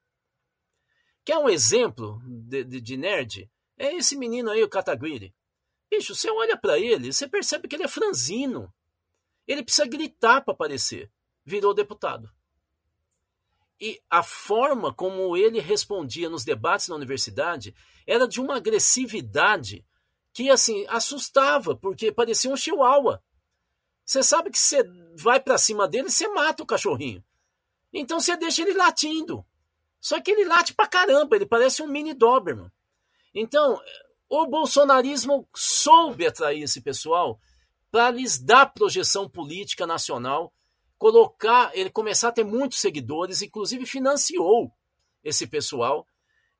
Speaker 1: Quer um exemplo de, de, de nerd? É esse menino aí, o Kataguiri. Bicho, você olha para ele, você percebe que ele é franzino. Ele precisa gritar para aparecer. Virou deputado. E a forma como ele respondia nos debates na universidade era de uma agressividade que, assim, assustava, porque parecia um chihuahua. Você sabe que você vai para cima dele, você mata o cachorrinho. Então você deixa ele latindo. Só que ele late pra caramba, ele parece um mini Doberman. Então, o bolsonarismo soube atrair esse pessoal para lhes dar projeção política nacional, colocar, ele começar a ter muitos seguidores, inclusive financiou esse pessoal,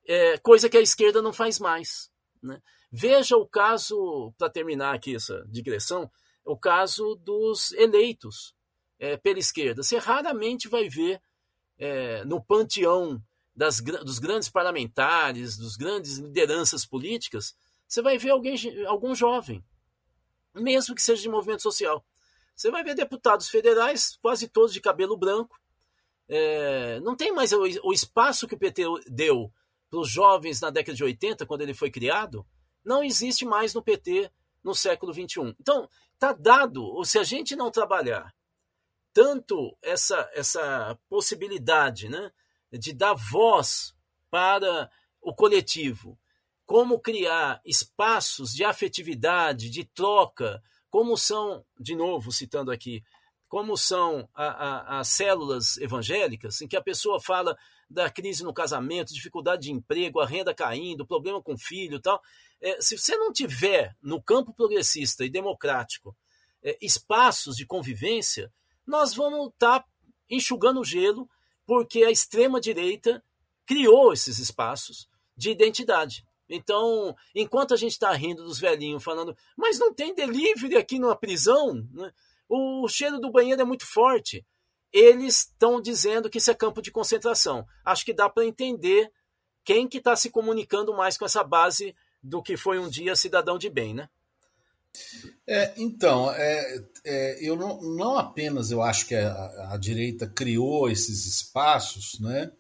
Speaker 1: é, coisa que a esquerda não faz mais. Né? Veja o caso, para terminar aqui essa digressão, o caso dos eleitos é, pela esquerda. Você raramente vai ver é, no panteão das, dos grandes parlamentares, dos grandes lideranças políticas, você vai ver alguém, algum jovem, mesmo que seja de movimento social. Você vai ver deputados federais, quase todos de cabelo branco. É, não tem mais o, o, espaço que o PT deu para os jovens na década de 80, quando ele foi criado, não existe mais no PT no século 21. Então, está dado, ou se a gente não trabalhar tanto essa, essa possibilidade né, de dar voz para o coletivo, como criar espaços de afetividade, de troca, como são, de novo citando aqui, como são a, a, as células evangélicas, em que a pessoa fala da crise no casamento, dificuldade de emprego, a renda caindo, problema com o filho e tal. É, se você não tiver no campo progressista e democrático é, espaços de convivência, nós vamos estar tá enxugando o gelo, porque a extrema-direita criou esses espaços de identidade. Então, enquanto a gente está rindo dos velhinhos, falando, mas não tem delivery aqui numa prisão, né? o cheiro do banheiro é muito forte. Eles estão dizendo que isso é campo de concentração. Acho que dá para entender quem que está se comunicando mais com essa base do que foi um dia cidadão de bem, né?
Speaker 3: É, então, é, é, eu não, não apenas eu acho que a, a, direita criou esses espaços, né?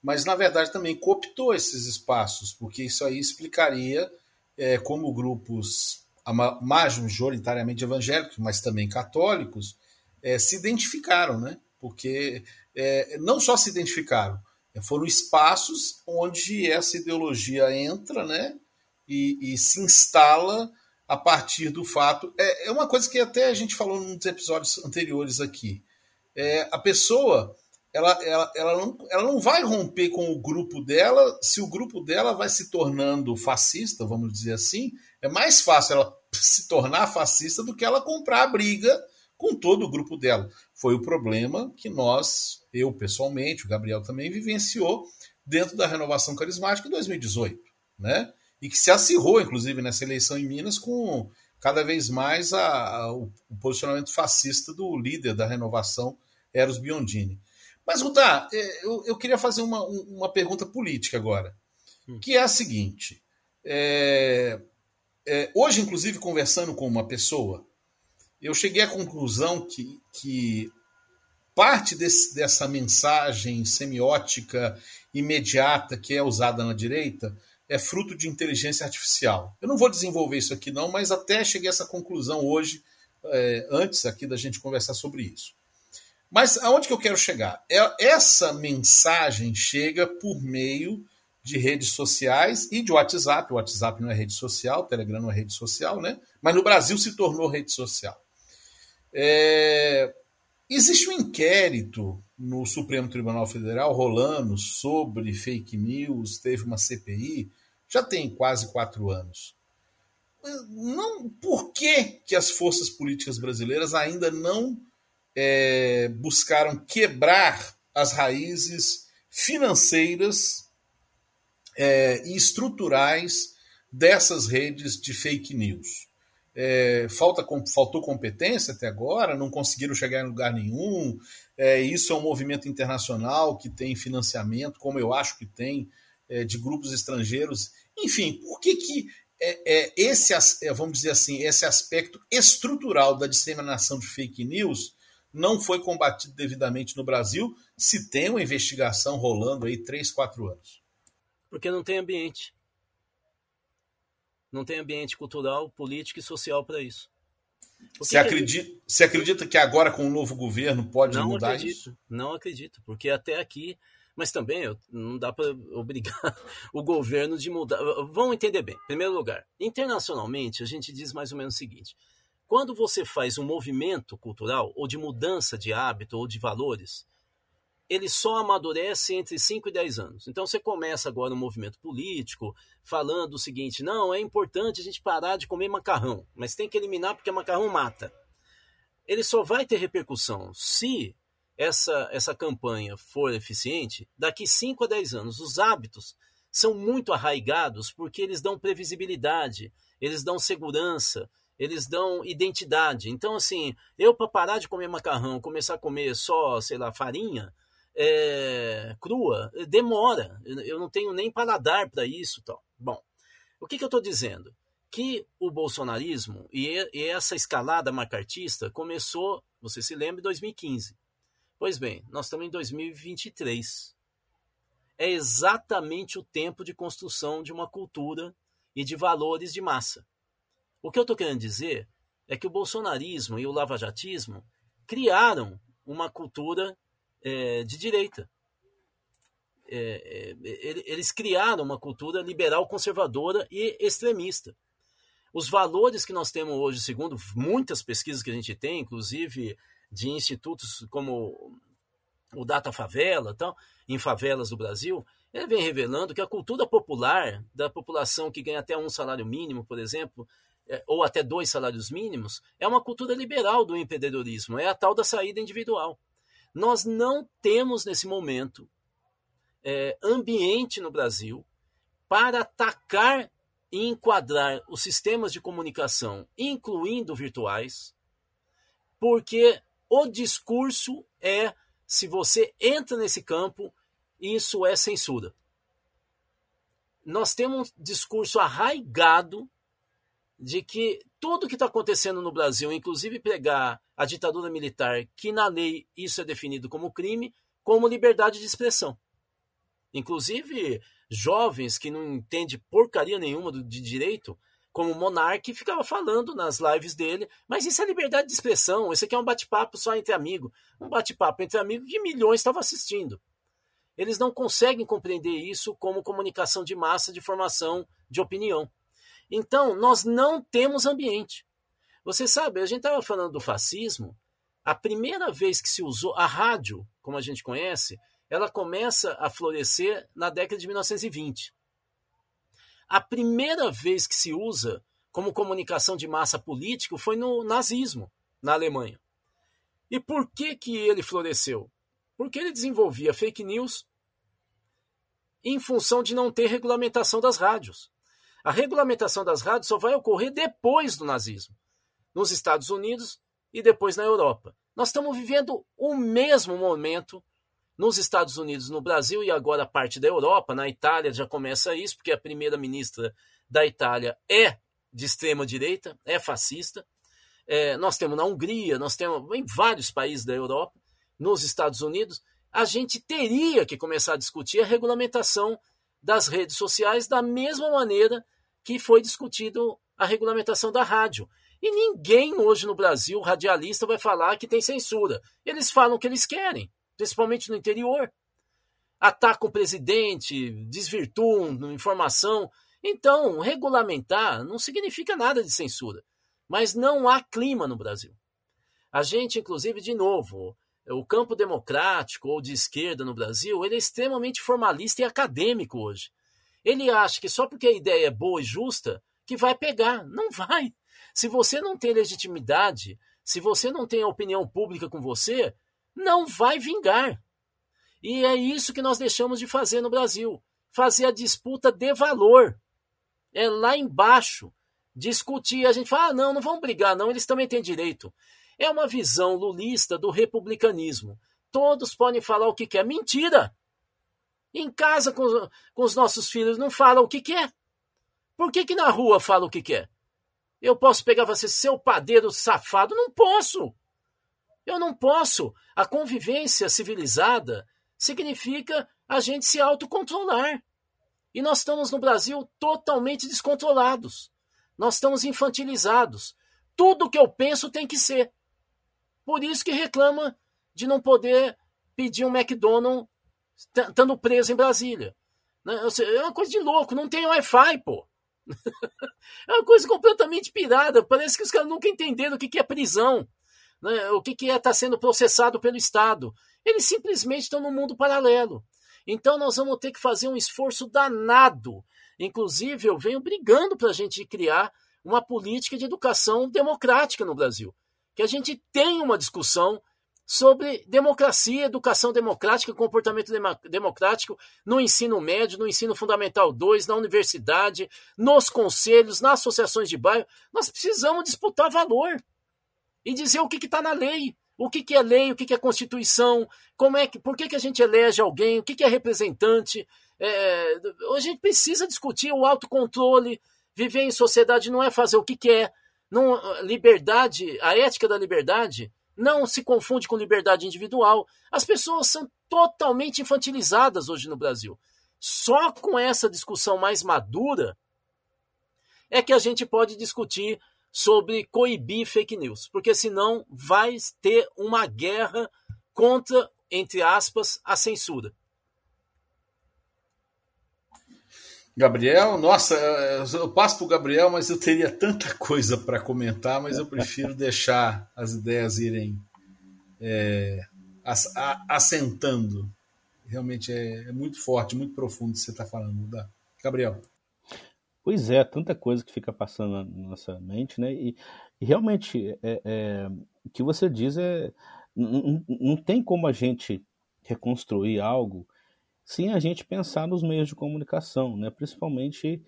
Speaker 3: mas na verdade também cooptou esses espaços, porque isso aí explicaria é, como grupos majoritariamente evangélicos, mas também católicos, é, se identificaram, né? Porque é, não só se identificaram, foram espaços onde essa ideologia entra, né? E, e se instala a partir do fato. É, é, uma coisa que até a gente falou nos episódios anteriores aqui. É, a pessoa ela, ela, ela, não, ela não vai romper com o grupo dela se o grupo dela vai se tornando fascista, vamos dizer assim. É mais fácil ela se tornar fascista do que ela comprar a briga com todo o grupo dela. Foi o problema que nós, eu pessoalmente, o Gabriel também vivenciou dentro da renovação carismática em 2018, né? E que se acirrou, inclusive, nessa eleição em Minas com cada vez mais a, a, o, posicionamento fascista do líder da renovação, Eros Biondini. Mas, Rudá, é, eu, eu queria fazer uma, uma pergunta política agora, hum. que é a seguinte. É, é, hoje, inclusive, conversando com uma pessoa, eu cheguei à conclusão que, que parte desse, dessa mensagem semiótica imediata que é usada na direita é fruto de inteligência artificial. Eu não vou desenvolver isso aqui não, mas até cheguei a essa conclusão hoje, é, antes aqui da gente conversar sobre isso. Mas aonde que eu quero chegar? É, essa mensagem chega por meio de redes sociais e de WhatsApp. O WhatsApp não é rede social, o Telegram não é rede social, né? Mas no Brasil se tornou rede social. É... Existe um inquérito no Supremo Tribunal Federal rolando sobre fake news, teve uma CPI, já tem quase quatro anos. Não, por que, que as forças políticas brasileiras ainda não é, buscaram quebrar as raízes financeiras é, e estruturais dessas redes de fake news. É, falta, faltou competência até agora, não conseguiram chegar em lugar nenhum. É, isso é um movimento internacional que tem financiamento, como eu acho que tem, é, de grupos estrangeiros. Enfim, por que, que é, é, esse, é, vamos dizer assim, esse aspecto estrutural da disseminação de fake news não foi combatido devidamente no Brasil, se tem uma investigação rolando aí 3, 4 anos?
Speaker 1: Porque não tem ambiente. Não tem ambiente cultural, político e social para isso.
Speaker 3: Você acredita, você acredita que agora com o novo governo pode não mudar
Speaker 1: acredito,
Speaker 3: isso?
Speaker 1: Não acredito, porque até aqui, mas também não dá para obrigar o governo de mudar. Vamos entender bem. Em primeiro lugar, internacionalmente a gente diz mais ou menos o seguinte: quando você faz um movimento cultural, ou de mudança de hábito, ou de valores, ele só amadurece entre 5 e 10 anos. Então você começa agora um movimento político falando o seguinte: não, é importante a gente parar de comer macarrão, mas tem que eliminar porque macarrão mata. Ele só vai ter repercussão se essa, essa campanha for eficiente daqui 5 a 10 anos. Os hábitos são muito arraigados porque eles dão previsibilidade, eles dão segurança, eles dão identidade. Então, assim, eu para parar de comer macarrão, começar a comer só, sei lá, farinha é, crua, demora. Eu não tenho nem paladar para isso. Tal. Bom, o que, que eu estou dizendo? Que o bolsonarismo e, e essa escalada macartista começou, você se lembra, em 2015. Pois bem, nós estamos em 2023. É exatamente o tempo de construção de uma cultura e de valores de massa. O que eu estou querendo dizer é que o bolsonarismo e o lavajatismo criaram uma cultura é, de direita. É, é, eles criaram uma cultura liberal conservadora e extremista. Os valores que nós temos hoje, segundo muitas pesquisas que a gente tem, inclusive de institutos como o Data Favela, tal, em favelas do Brasil, ele vem revelando que a cultura popular da população que ganha até um salário mínimo, por exemplo, é, ou até dois salários mínimos, é uma cultura liberal do empreendedorismo, é a tal da saída individual. Nós não temos nesse momento é, ambiente no Brasil para atacar e enquadrar os sistemas de comunicação, incluindo virtuais, porque o discurso é, se você entra nesse campo, isso é censura. Nós temos um discurso arraigado de que tudo que está acontecendo no Brasil, inclusive pregar a ditadura militar, que na lei isso é definido como crime, como liberdade de expressão. Inclusive, jovens que não entendem porcaria nenhuma de direito, como o Monark, ficava falando nas lives dele, mas isso é liberdade de expressão, isso aqui é um bate-papo só entre amigos. Um bate-papo entre amigos que milhões estavam assistindo. Eles não conseguem compreender isso como comunicação de massa, de formação de opinião. Então, nós não temos ambiente. Você sabe, a gente estava falando do fascismo, a primeira vez que se usou a rádio, como a gente conhece, ela começa a florescer na década de 1920. A primeira vez que se usa como comunicação de massa político foi no nazismo, na Alemanha. E por que, que ele floresceu? Porque ele desenvolvia fake news em função de não ter regulamentação das rádios. A regulamentação das rádios só vai ocorrer depois do nazismo, nos Estados Unidos e depois na Europa. Nós estamos vivendo o mesmo momento nos Estados Unidos, no Brasil e agora parte da Europa. Na Itália já começa isso, porque a primeira-ministra da Itália é de extrema direita, é fascista. É, nós temos na Hungria, nós temos em vários países da Europa, nos Estados Unidos. A gente teria que começar a discutir a regulamentação das redes sociais da mesma maneira que foi discutido a regulamentação da rádio. E ninguém hoje no Brasil, radialista, vai falar que tem censura. Eles falam o que eles querem, principalmente no interior. Atacam o presidente, desvirtuam informação. Então, regulamentar não significa nada de censura. Mas não há clima no Brasil. A gente, inclusive, de novo, o campo democrático ou de esquerda no Brasil, ele é extremamente formalista e acadêmico hoje. Ele acha que só porque a ideia é boa e justa, que vai pegar. Não vai. Se você não tem legitimidade, se você não tem a opinião pública com você, não vai vingar. E é isso que nós deixamos de fazer no Brasil. Fazer a disputa de valor. É lá embaixo. Discutir. A gente fala, ah, não, não vamos brigar, não, eles também têm direito. É uma visão lulista do republicanismo. Todos podem falar o que quer. Mentira! Em casa com, com os nossos filhos não fala o que quer. Por que, que na rua fala o que quer? Eu posso pegar você, seu padeiro safado? Não posso! Eu não posso. A convivência civilizada significa a gente se autocontrolar. E nós estamos no Brasil totalmente descontrolados. Nós estamos infantilizados. Tudo que eu penso tem que ser. Por isso que reclama de não poder pedir um McDonald's estando preso em Brasília. Né? É uma coisa de louco, não tem Wi-Fi, pô. é uma coisa completamente pirada. Parece que os caras nunca entenderam o que é prisão, né? o que é estar tá sendo processado pelo Estado. Eles simplesmente estão no mundo paralelo. Então nós vamos ter que fazer um esforço danado. Inclusive, eu venho brigando para a gente criar uma política de educação democrática no Brasil que a gente tenha uma discussão sobre democracia, educação democrática, comportamento democrático no ensino médio, no ensino fundamental 2, na universidade, nos conselhos, nas associações de bairro. Nós precisamos disputar valor e dizer o que está na lei. O que, que é lei, o que, que é constituição, como é que, por que, que a gente elege alguém, o que, que é representante. É, a gente precisa discutir o autocontrole. Viver em sociedade não é fazer o que quer. Não, liberdade, a ética da liberdade não se confunde com liberdade individual. As pessoas são totalmente infantilizadas hoje no Brasil. Só com essa discussão mais madura é que a gente pode discutir sobre coibir fake news, porque senão vai ter uma guerra contra, entre aspas, a censura.
Speaker 3: Gabriel, nossa, eu passo para o Gabriel, mas eu teria tanta coisa para comentar, mas eu prefiro deixar as ideias irem é, assentando. Realmente é, é, muito forte, muito profundo o que você está falando, Gabriel.
Speaker 4: Pois é, tanta coisa que fica passando na nossa mente, né? E, e realmente, é, é, o que você diz é. Não, não tem como a gente reconstruir algo sem a gente pensar nos meios de comunicação, né? principalmente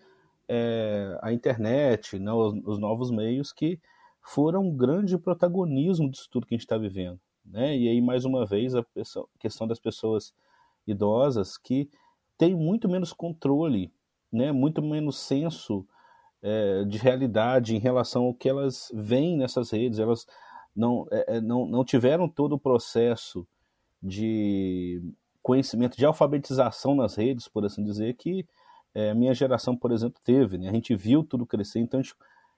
Speaker 4: é, a internet, né? os, os, novos meios que foram um grande protagonismo disso tudo que a gente está vivendo. Né? E aí, mais uma vez, a questão das pessoas idosas que têm muito menos controle, né? muito menos senso é, de realidade em relação ao que elas veem nessas redes. Elas não, é, não, não tiveram todo o processo de conhecimento de alfabetização nas redes, por assim dizer, que é, minha geração, por exemplo, teve. Né? A gente viu tudo crescer, então a gente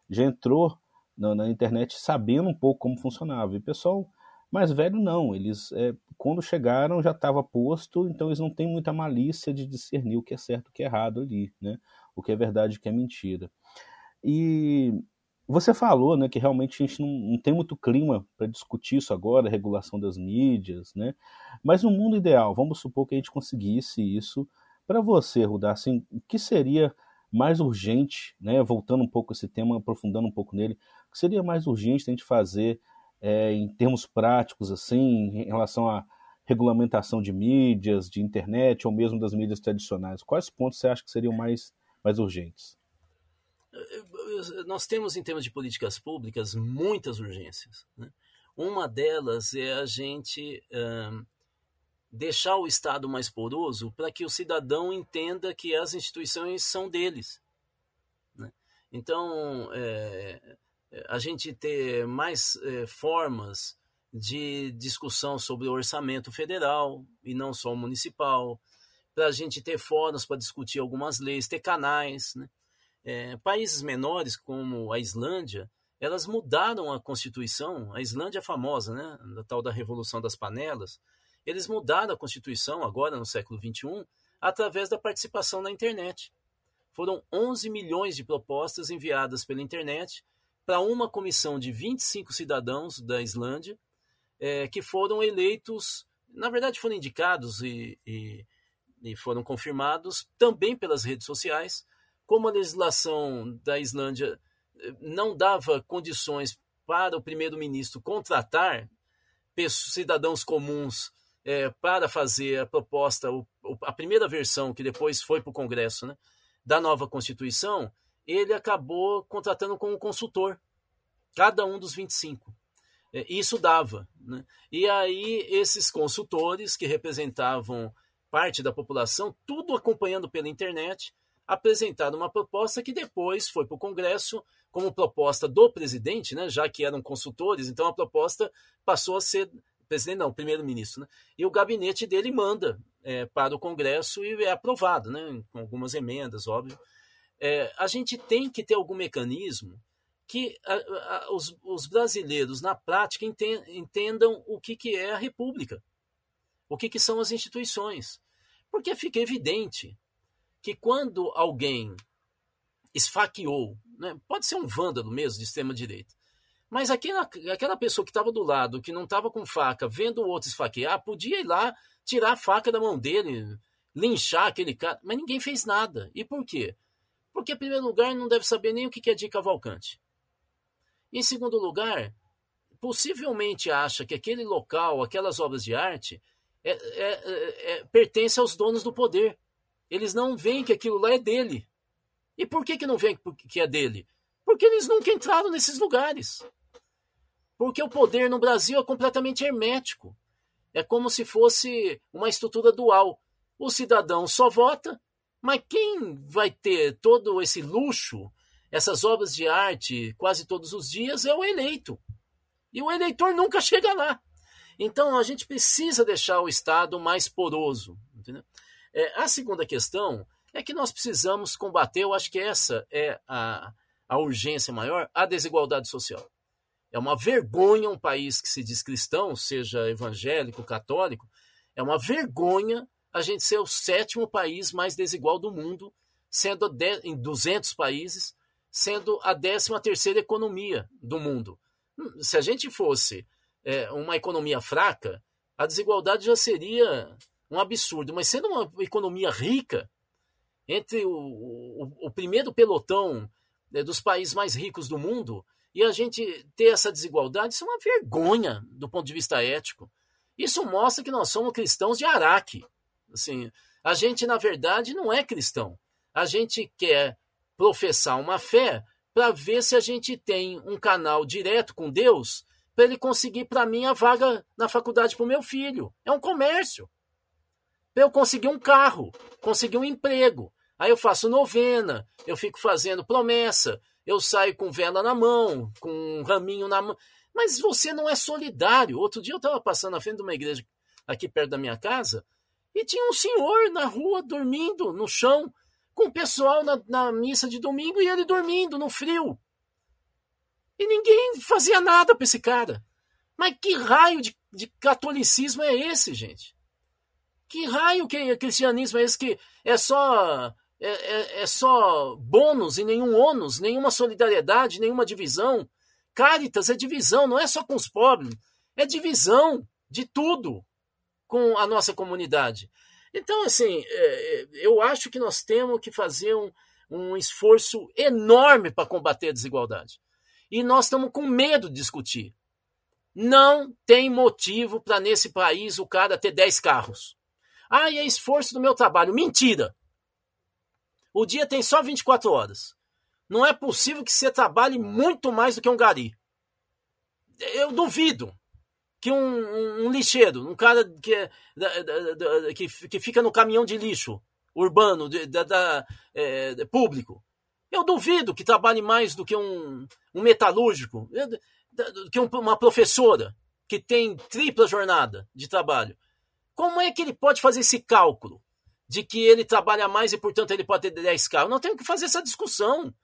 Speaker 4: já entrou na, na internet sabendo um pouco como funcionava. E o pessoal mais velho não, eles é, quando chegaram já estava posto, então eles não têm muita malícia de discernir o que é certo e o que é errado ali, né? o que é verdade e o que é mentira. E você falou né, que realmente a gente não, não tem muito clima para discutir isso agora, regulação das mídias, né? Mas no mundo ideal, vamos supor que a gente conseguisse isso. Para você, Rudar, assim, o que seria mais urgente, né, voltando um pouco esse tema, aprofundando um pouco nele, o que seria mais urgente a gente fazer é, em termos práticos, assim, em relação à regulamentação de mídias, de internet ou mesmo das mídias tradicionais? Quais pontos você acha que seriam mais, mais urgentes?
Speaker 1: nós temos, em termos de políticas públicas, muitas urgências. Né? Uma delas é a gente uh, deixar o Estado mais poroso para que o cidadão entenda que as instituições são deles. Né? Então, é, a gente ter mais é, formas de discussão sobre o orçamento federal e não só municipal, para a gente ter fóruns para discutir algumas leis, ter canais, né? É, países menores, como a Islândia, elas mudaram a Constituição. A Islândia é famosa, né? Da tal da Revolução das Panelas. Eles mudaram a Constituição, agora no século XXI, através da participação na internet. Foram 11 milhões de propostas enviadas pela internet para uma comissão de 25 cidadãos da Islândia, é, que foram eleitos, na verdade foram indicados e, e, e foram confirmados também pelas redes sociais, como a legislação da Islândia eh, não dava condições para o primeiro-ministro contratar cidadãos comuns é, para fazer a proposta, a primeira versão que depois foi para o Congresso, né, da nova Constituição, ele acabou contratando como consultor cada um dos 25. É, isso dava. Né? E aí, esses consultores, que representavam parte da população, tudo acompanhando pela internet, apresentaram uma proposta que depois foi para o Congresso como proposta do presidente, né, já que eram consultores, então a proposta passou a ser presidente não, primeiro-ministro, né, e o gabinete dele manda é, para o Congresso e é aprovado, né, com algumas emendas, óbvio. É, a gente tem que ter algum mecanismo que a, a, os, os, brasileiros, na prática, entendam o que, que é a República, o que, que são as instituições. Porque fica evidente que quando alguém esfaqueou, né, pode ser um vândalo mesmo de extrema-direita, mas aquela, aquela pessoa que estava do lado, que não estava com faca, vendo o outro esfaquear, podia ir lá, tirar a faca da mão dele, linchar aquele cara, mas ninguém fez nada. E por quê? Porque, em primeiro lugar, não deve saber nem o que é de Cavalcante. Em segundo lugar, possivelmente acha que aquele local, aquelas obras de arte, é, é, é, pertence aos donos do poder. Eles não veem que aquilo lá é dele. E por que, que não veem que é dele? Porque eles nunca entraram nesses lugares. Porque o poder no Brasil é completamente hermético. É como se fosse uma estrutura dual. O cidadão só vota, mas quem vai ter todo esse luxo, essas obras de arte quase todos os dias, é o eleito. E o eleitor nunca chega lá. Então a gente precisa deixar o Estado mais poroso. É, a segunda questão é que nós precisamos combater, eu acho que essa é a, a urgência maior, a desigualdade social. É uma vergonha um país que se diz cristão, seja evangélico, católico, é uma vergonha a gente ser o sétimo país mais desigual do mundo, sendo de, em 200 países, sendo a 13 terceira economia do mundo. Hum, se a gente fosse é, uma economia fraca, a desigualdade já seria um absurdo. Mas sendo uma economia rica, entre o, o, o primeiro pelotão né, dos países mais ricos do mundo, e a gente ter essa desigualdade, isso é uma vergonha do ponto de vista ético. Isso mostra que nós somos cristãos de Araque. Assim, a gente, na verdade, não é cristão. A gente quer professar uma fé para ver se a gente tem um canal direto com Deus para ele conseguir para mim a vaga na faculdade para o meu filho. É um comércio. Para eu conseguir um carro, conseguir um emprego. Aí eu faço novena, eu fico fazendo promessa, eu saio com vela na mão, com um raminho na mão. Mas você não é solidário. Outro dia eu estava passando na frente de uma igreja aqui perto da minha casa e tinha um senhor na rua dormindo no chão, com o pessoal na, na missa de domingo e ele dormindo no frio. E ninguém fazia nada para esse cara. Mas que raio de, de catolicismo é esse, gente? Que raio que é cristianismo é esse que é só é, é, é, só bônus e nenhum ônus, nenhuma solidariedade, nenhuma divisão? Caritas é divisão, não é só com os pobres, é divisão de tudo com a nossa comunidade. Então, assim, é, é eu acho que nós temos que fazer um, um esforço enorme para combater a desigualdade e nós estamos com medo de discutir. Não tem motivo para nesse país o cara ter 10 carros. Ah, e é esforço do meu trabalho. Mentira! O dia tem só 24 horas. Não é possível que você trabalhe muito mais do que um gari. Eu duvido que um, um, um lixeiro, um cara que, é, que, que fica no caminhão de lixo urbano, de, é, público, eu duvido que trabalhe mais do que um, um metalúrgico, do que uma professora que tem tripla jornada de trabalho. Como é que ele pode fazer esse cálculo de que ele trabalha mais e, portanto, ele pode ter 10 carros? Não tenho que fazer essa discussão.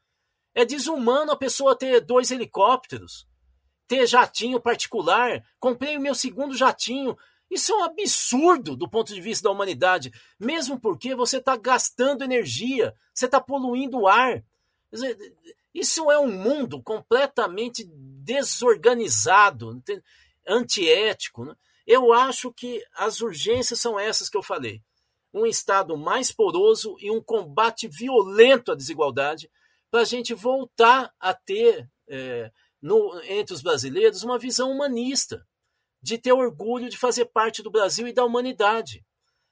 Speaker 1: É desumano a pessoa ter dois helicópteros, ter jatinho particular. Comprei o meu segundo jatinho. Isso é um absurdo do ponto de vista da humanidade, mesmo porque você está gastando energia, você está poluindo o ar. Isso é um mundo completamente desorganizado, antiético. Né? Eu acho que as urgências são essas que eu falei. Um Estado mais poroso e um combate violento à desigualdade para a gente voltar a ter é, no, entre os brasileiros uma visão humanista, de ter orgulho de fazer parte do Brasil e da humanidade.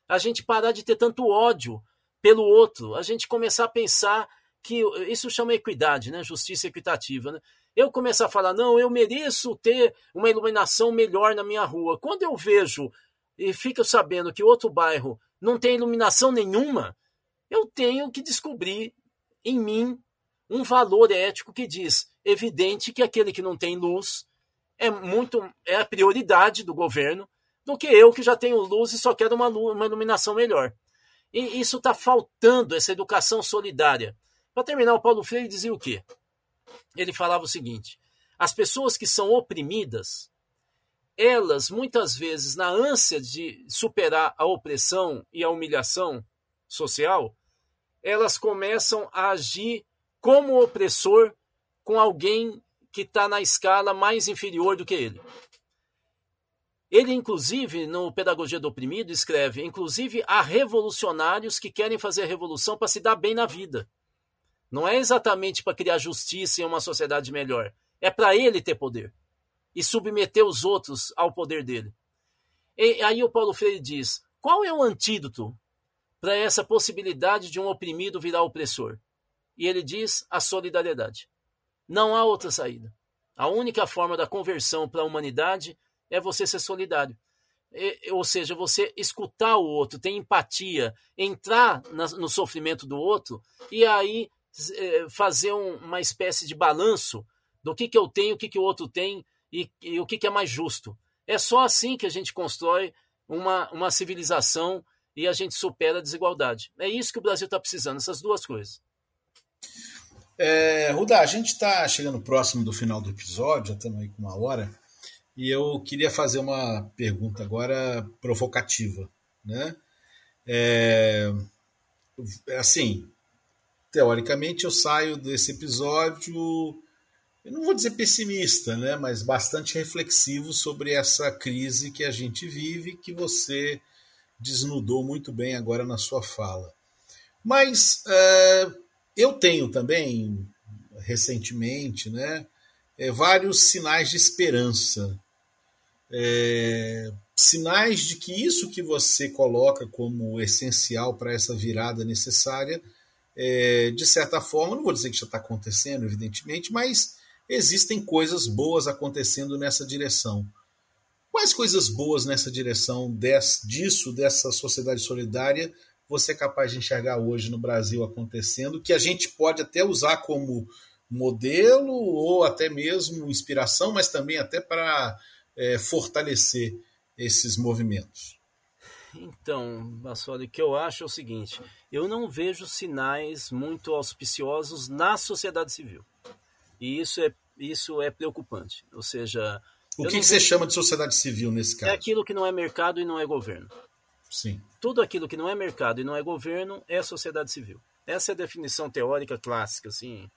Speaker 1: A gente parar de ter tanto ódio pelo outro, a gente começar a pensar que isso chama equidade, né? Justiça equitativa, né? Eu começar a falar, não, eu mereço ter uma iluminação melhor na minha rua. Quando eu vejo e fico sabendo que outro bairro não tem iluminação nenhuma, eu tenho que descobrir em mim um valor ético que diz evidente que aquele que não tem luz é muito é a prioridade do governo do que eu que já tenho luz e só quero uma, uma iluminação melhor. E isso está faltando essa educação solidária. Para terminar, o Paulo Freire dizia o quê? Ele falava o seguinte: as pessoas que são oprimidas, elas muitas vezes, na ânsia de superar a opressão e a humilhação social, elas começam a agir como opressor com alguém que está na escala mais inferior do que ele. Ele, inclusive, no Pedagogia do Oprimido, escreve: inclusive, há revolucionários que querem fazer a revolução para se dar bem na vida. Não é exatamente para criar justiça em uma sociedade melhor. É para ele ter poder. e submeter os outros ao poder dele. E aí o Paulo Freire diz: qual é o antídoto para essa possibilidade de um oprimido virar opressor? E ele diz: a solidariedade. Não há outra saída. A única forma da conversão para a humanidade é você ser solidário. E, ou seja, você escutar o outro, ter empatia, entrar na, no sofrimento do outro e aí é, fazer um, uma espécie de balanço do que, que eu tenho, o que, que o outro tem e, e o que, que é mais justo. É só assim que a gente constrói uma, uma civilização e a gente supera a desigualdade. É isso que o Brasil está precisando, essas duas coisas.
Speaker 3: É, Ruda, a gente está chegando próximo do final do episódio, já estamos aí com uma hora, e eu queria fazer uma pergunta agora provocativa. Né? É, assim, teoricamente eu saio desse episódio, eu não vou dizer pessimista, né, mas bastante reflexivo sobre essa crise que a gente vive, que você desnudou muito bem agora na sua fala. Mas é, eu tenho também, recentemente, né, é, vários sinais de esperança. É, sinais de que isso que você coloca como essencial para essa virada necessária, é, de certa forma, não vou dizer que já está acontecendo, evidentemente, mas existem coisas boas acontecendo nessa direção. Quais coisas boas nessa direção des, disso, dessa sociedade solidária, você é capaz de enxergar hoje no Brasil acontecendo, que a gente pode até usar como modelo ou até mesmo inspiração, mas também até para é, fortalecer esses movimentos?
Speaker 1: Então, Bassoli, o que eu acho é o seguinte: eu não vejo sinais muito auspiciosos na sociedade civil. E isso é, isso é preocupante. Ou seja.
Speaker 3: O que, que você chama de sociedade civil nesse caso?
Speaker 1: É aquilo que não é mercado e não é governo.
Speaker 3: Sim.
Speaker 1: Tudo aquilo que não é mercado e não é governo é sociedade civil. Essa é a definição teórica clássica, assim,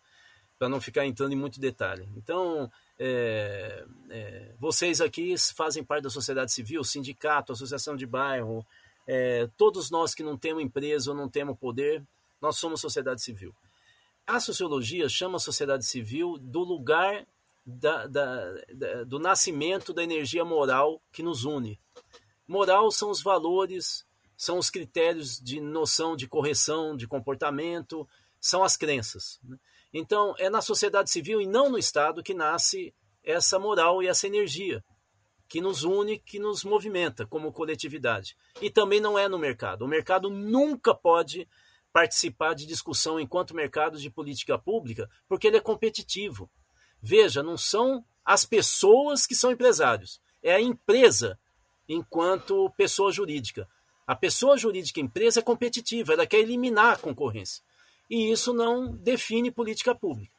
Speaker 1: para não ficar entrando em muito detalhe. Então, é, é, vocês aqui fazem parte da sociedade civil, sindicato, associação de bairro, é, todos nós que não temos empresa ou não temos poder, nós somos sociedade civil. A sociologia chama a sociedade civil do lugar da, da, da, do nascimento da energia moral que nos une. Moral são os valores, são os critérios de noção de correção de comportamento, são as crenças. Né? Então, é na sociedade civil e não no Estado que nasce essa moral e essa energia que nos une, que nos movimenta como coletividade. E também não é no mercado. O mercado nunca pode participar de discussão enquanto mercado de política pública, porque ele é competitivo. Veja, não são as pessoas que são empresários, é a empresa enquanto pessoa jurídica. A pessoa jurídica empresa é competitiva, ela quer eliminar a concorrência. E isso não define política pública.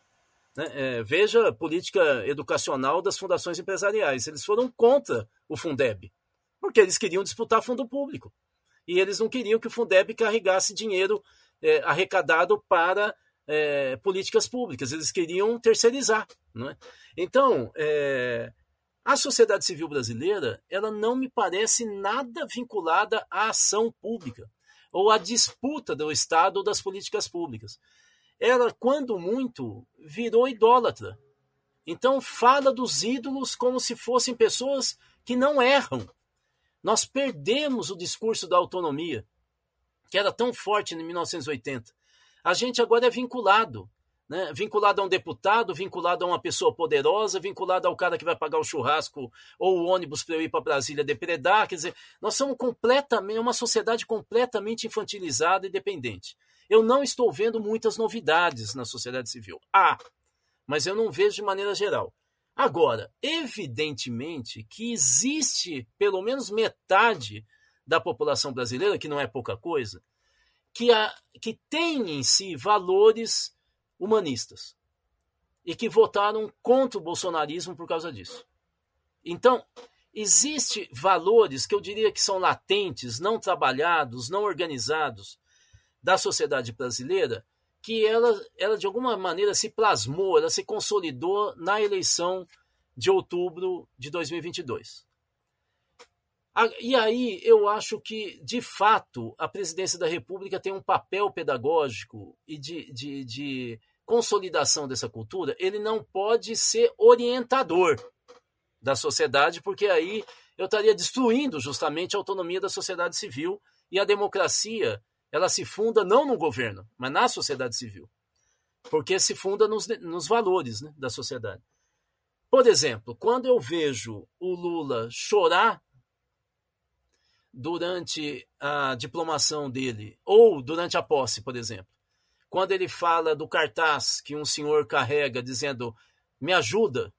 Speaker 1: Né? É, veja a política educacional das fundações empresariais. Eles foram contra o Fundeb, porque eles queriam disputar fundo público. E eles não queriam que o Fundeb carregasse dinheiro é, arrecadado para é, políticas públicas. Eles queriam terceirizar. É? Então, é, a sociedade civil brasileira, ela não me parece nada vinculada à ação pública ou à disputa do Estado ou das políticas públicas. Ela, quando muito, virou idólatra. Então fala dos ídolos como se fossem pessoas que não erram. Nós perdemos o discurso da autonomia, que era tão forte em 1980. A gente agora é vinculado né? vinculado a um deputado, vinculado a uma pessoa poderosa, vinculado ao cara que vai pagar o churrasco ou o ônibus para eu ir para Brasília depredar. Quer dizer, nós somos completamente uma sociedade completamente infantilizada e dependente. Eu não estou vendo muitas novidades na sociedade civil. Há, ah, mas eu não vejo de maneira geral. Agora, evidentemente que existe pelo menos metade da população brasileira, que não é pouca coisa, que, a, que tem em si valores humanistas e que votaram contra o bolsonarismo por causa disso. Então, existe valores que eu diria que são latentes, não trabalhados, não organizados da sociedade brasileira, que ela, ela de alguma maneira se plasmou, ela se consolidou na eleição de outubro de 2022. E aí eu acho que, de fato, a presidência da República tem um papel pedagógico e de, de, de consolidação dessa cultura, ele não pode ser orientador. da sociedade, porque aí eu estaria destruindo justamente a autonomia da sociedade civil e a democracia, ela se funda não no governo, mas na sociedade civil, porque se funda nos, nos valores né, da sociedade. Por exemplo, quando eu vejo o Lula chorar durante a diplomação dele, ou durante a posse, por exemplo, quando ele fala do cartaz que um senhor carrega dizendo me ajuda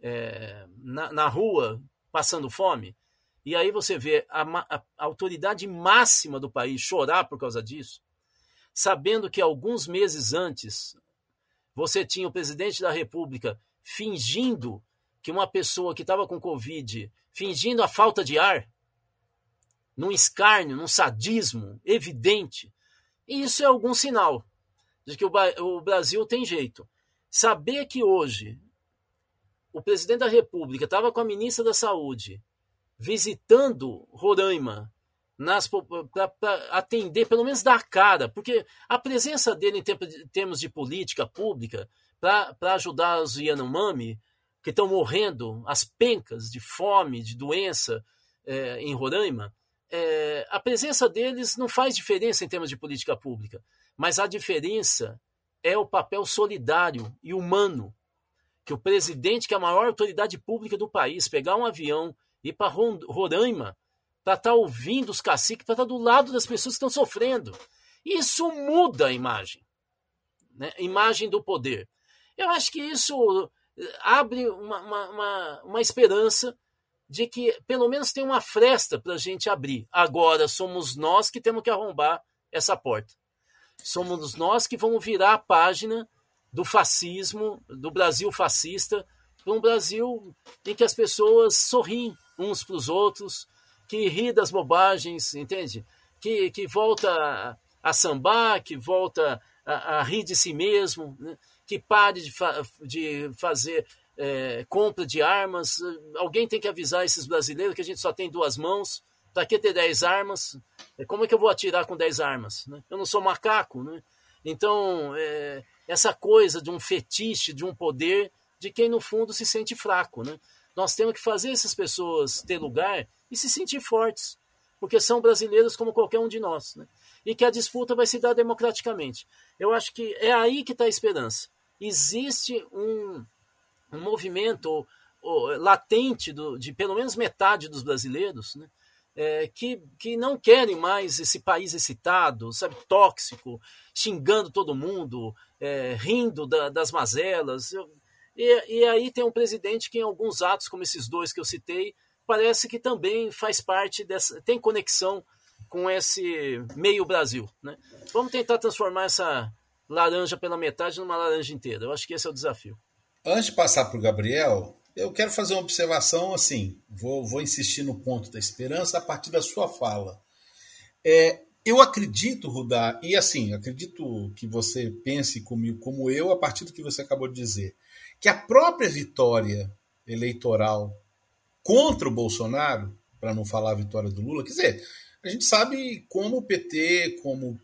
Speaker 1: é, na, na, rua passando fome, e aí você vê a, a, a autoridade máxima do país chorar por causa disso, sabendo que alguns meses antes você tinha o presidente da República fingindo que uma pessoa que estava com Covid, fingindo a falta de ar, num escárnio, num sadismo evidente. E isso é algum sinal de que o Brasil tem jeito. Saber que hoje o presidente da República estava com a ministra da Saúde visitando Roraima para atender, pelo menos dar cara, porque a presença dele em termos de política pública para ajudar os Yanomami, que estão morrendo as pencas de fome, de doença é, em Roraima, é, a presença deles não faz diferença em termos de política pública, mas a diferença é o papel solidário e humano que o presidente, que é a maior autoridade pública do país, pegar um avião e ir para Roraima para estar tá ouvindo os caciques, para estar tá do lado das pessoas que estão sofrendo. Isso muda a imagem, né? a imagem do poder. Eu acho que isso eh, abre uma, uma, uma, uma esperança de que pelo menos tem uma fresta para a gente abrir. Agora somos nós que temos que arrombar essa porta. Somos nós que vamos virar a página do fascismo, do Brasil fascista, para um Brasil em que as pessoas sorriem uns para os outros, que ri das bobagens, entende? Que, que volta a, sambar, que volta a, a rir de si mesmo. Né? que pare de, fa de fazer é, compra de armas. Alguém tem que avisar esses brasileiros que a gente só tem duas mãos. Para que ter dez armas? É, como é que eu vou atirar com dez armas? Né? Eu não sou macaco. Né? Então, é, essa coisa de um fetiche, de um poder, de quem no fundo se sente fraco. Né? Nós temos que fazer essas pessoas ter lugar e se sentir fortes, porque são brasileiros como qualquer um de nós. Né? E que a disputa vai se dar democraticamente. Eu acho que é aí que está a esperança. Existe um, um movimento latente do, de pelo menos metade dos brasileiros, né? É, que, que não querem mais esse país excitado, sabe, tóxico, xingando todo mundo, é, rindo da, das mazelas. Eu, e, e, aí tem um presidente que, em alguns atos, como esses dois que eu citei, parece que também faz parte dessa. tem conexão com esse meio Brasil. Né? Vamos tentar transformar essa laranja pela metade numa laranja inteira. Eu acho que esse é o desafio.
Speaker 3: Antes de passar para o Gabriel, eu quero fazer uma observação assim. Vou, vou insistir no ponto da esperança a partir da sua fala. É, eu acredito, Rudá, e assim, acredito que você pense comigo como eu a partir do que você acabou de dizer, que a própria vitória eleitoral contra o Bolsonaro, para não falar a vitória do Lula, quer dizer, a gente sabe como o PT, como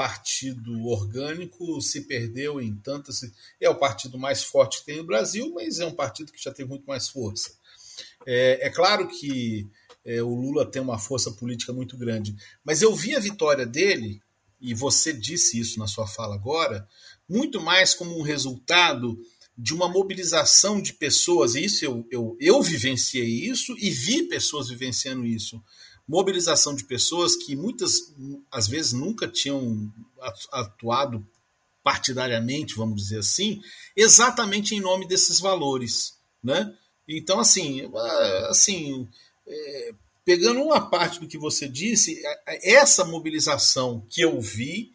Speaker 3: partido orgânico se perdeu em tantas. É o partido mais forte que tem no Brasil, mas é um partido que já tem muito mais força. É, é claro que é, o Lula tem uma força política muito grande, mas eu vi a vitória dele, e você disse isso na sua fala agora, muito mais como um resultado de uma mobilização de pessoas, e isso eu, eu, eu vivenciei isso e vi pessoas vivenciando isso mobilização de pessoas que muitas, às vezes, nunca tinham atuado partidariamente, vamos dizer assim, exatamente em nome desses valores, né? Então, assim, é, assim, é, pegando uma parte do que você disse, é, essa mobilização que eu vi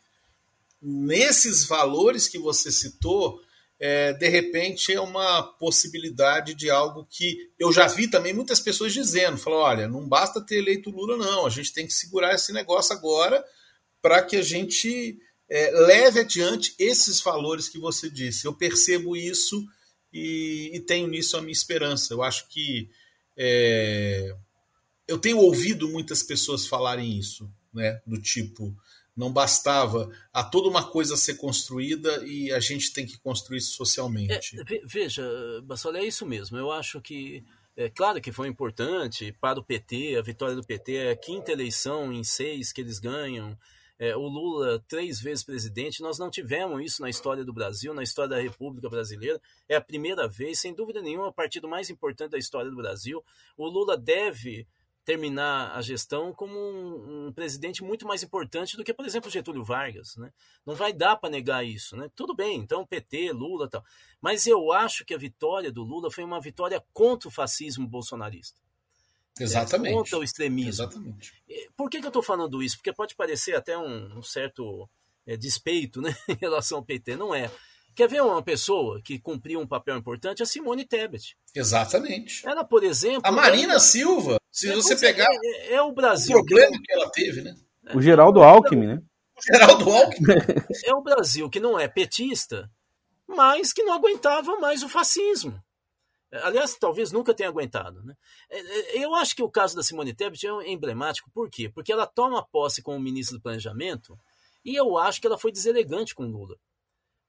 Speaker 3: nesses valores que você citou, é, de repente é uma possibilidade de algo que eu já vi também muitas pessoas dizendo, falou, olha, não basta ter eleito Lula não, a gente tem que segurar esse negócio agora para que a gente é, leve adiante esses valores que você disse. Eu percebo isso e, e tenho nisso a minha esperança. Eu acho que é, eu tenho ouvido muitas pessoas falarem isso, né, do tipo Não bastava a toda uma coisa ser construída e a gente tem que construir socialmente.
Speaker 1: É, veja, Bassola, é isso mesmo. Eu acho que é claro que foi importante para o PT, a vitória do PT é a quinta eleição em seis que eles ganham. É, o Lula, três vezes presidente, nós não tivemos isso na história do Brasil, na história da República Brasileira. É a primeira vez, sem dúvida nenhuma, o partido mais importante da história do Brasil. O Lula deve terminar a gestão como um, um, presidente muito mais importante do que, por exemplo, Getúlio Vargas. Né? Não vai dar para negar isso. Né? Tudo bem, então PT, Lula tal. Mas eu acho que a vitória do Lula foi uma vitória contra o fascismo bolsonarista.
Speaker 3: Exatamente.
Speaker 1: É, contra o extremismo.
Speaker 3: Exatamente.
Speaker 1: Por que, que eu estou falando isso? Porque pode parecer até um, um certo é, despeito né, em relação ao PT. Não é. Quer ver uma pessoa que cumpriu um papel importante? A Simone Tebet.
Speaker 3: Exatamente.
Speaker 1: Ela, por exemplo.
Speaker 3: A Marina ela... Silva, se é, você pegar.
Speaker 1: É, é, o Brasil.
Speaker 3: O problema que ela teve, né?
Speaker 4: O Geraldo Alckmin, né?
Speaker 3: O Geraldo Alckmin.
Speaker 1: é o Brasil que não é petista, mas que não aguentava mais o fascismo. Aliás, talvez nunca tenha aguentado. Né? Eu acho que o caso da Simone Tebet é emblemático. Por quê? Porque ela toma posse como ministra do Planejamento e eu acho que ela foi deselegante com Lula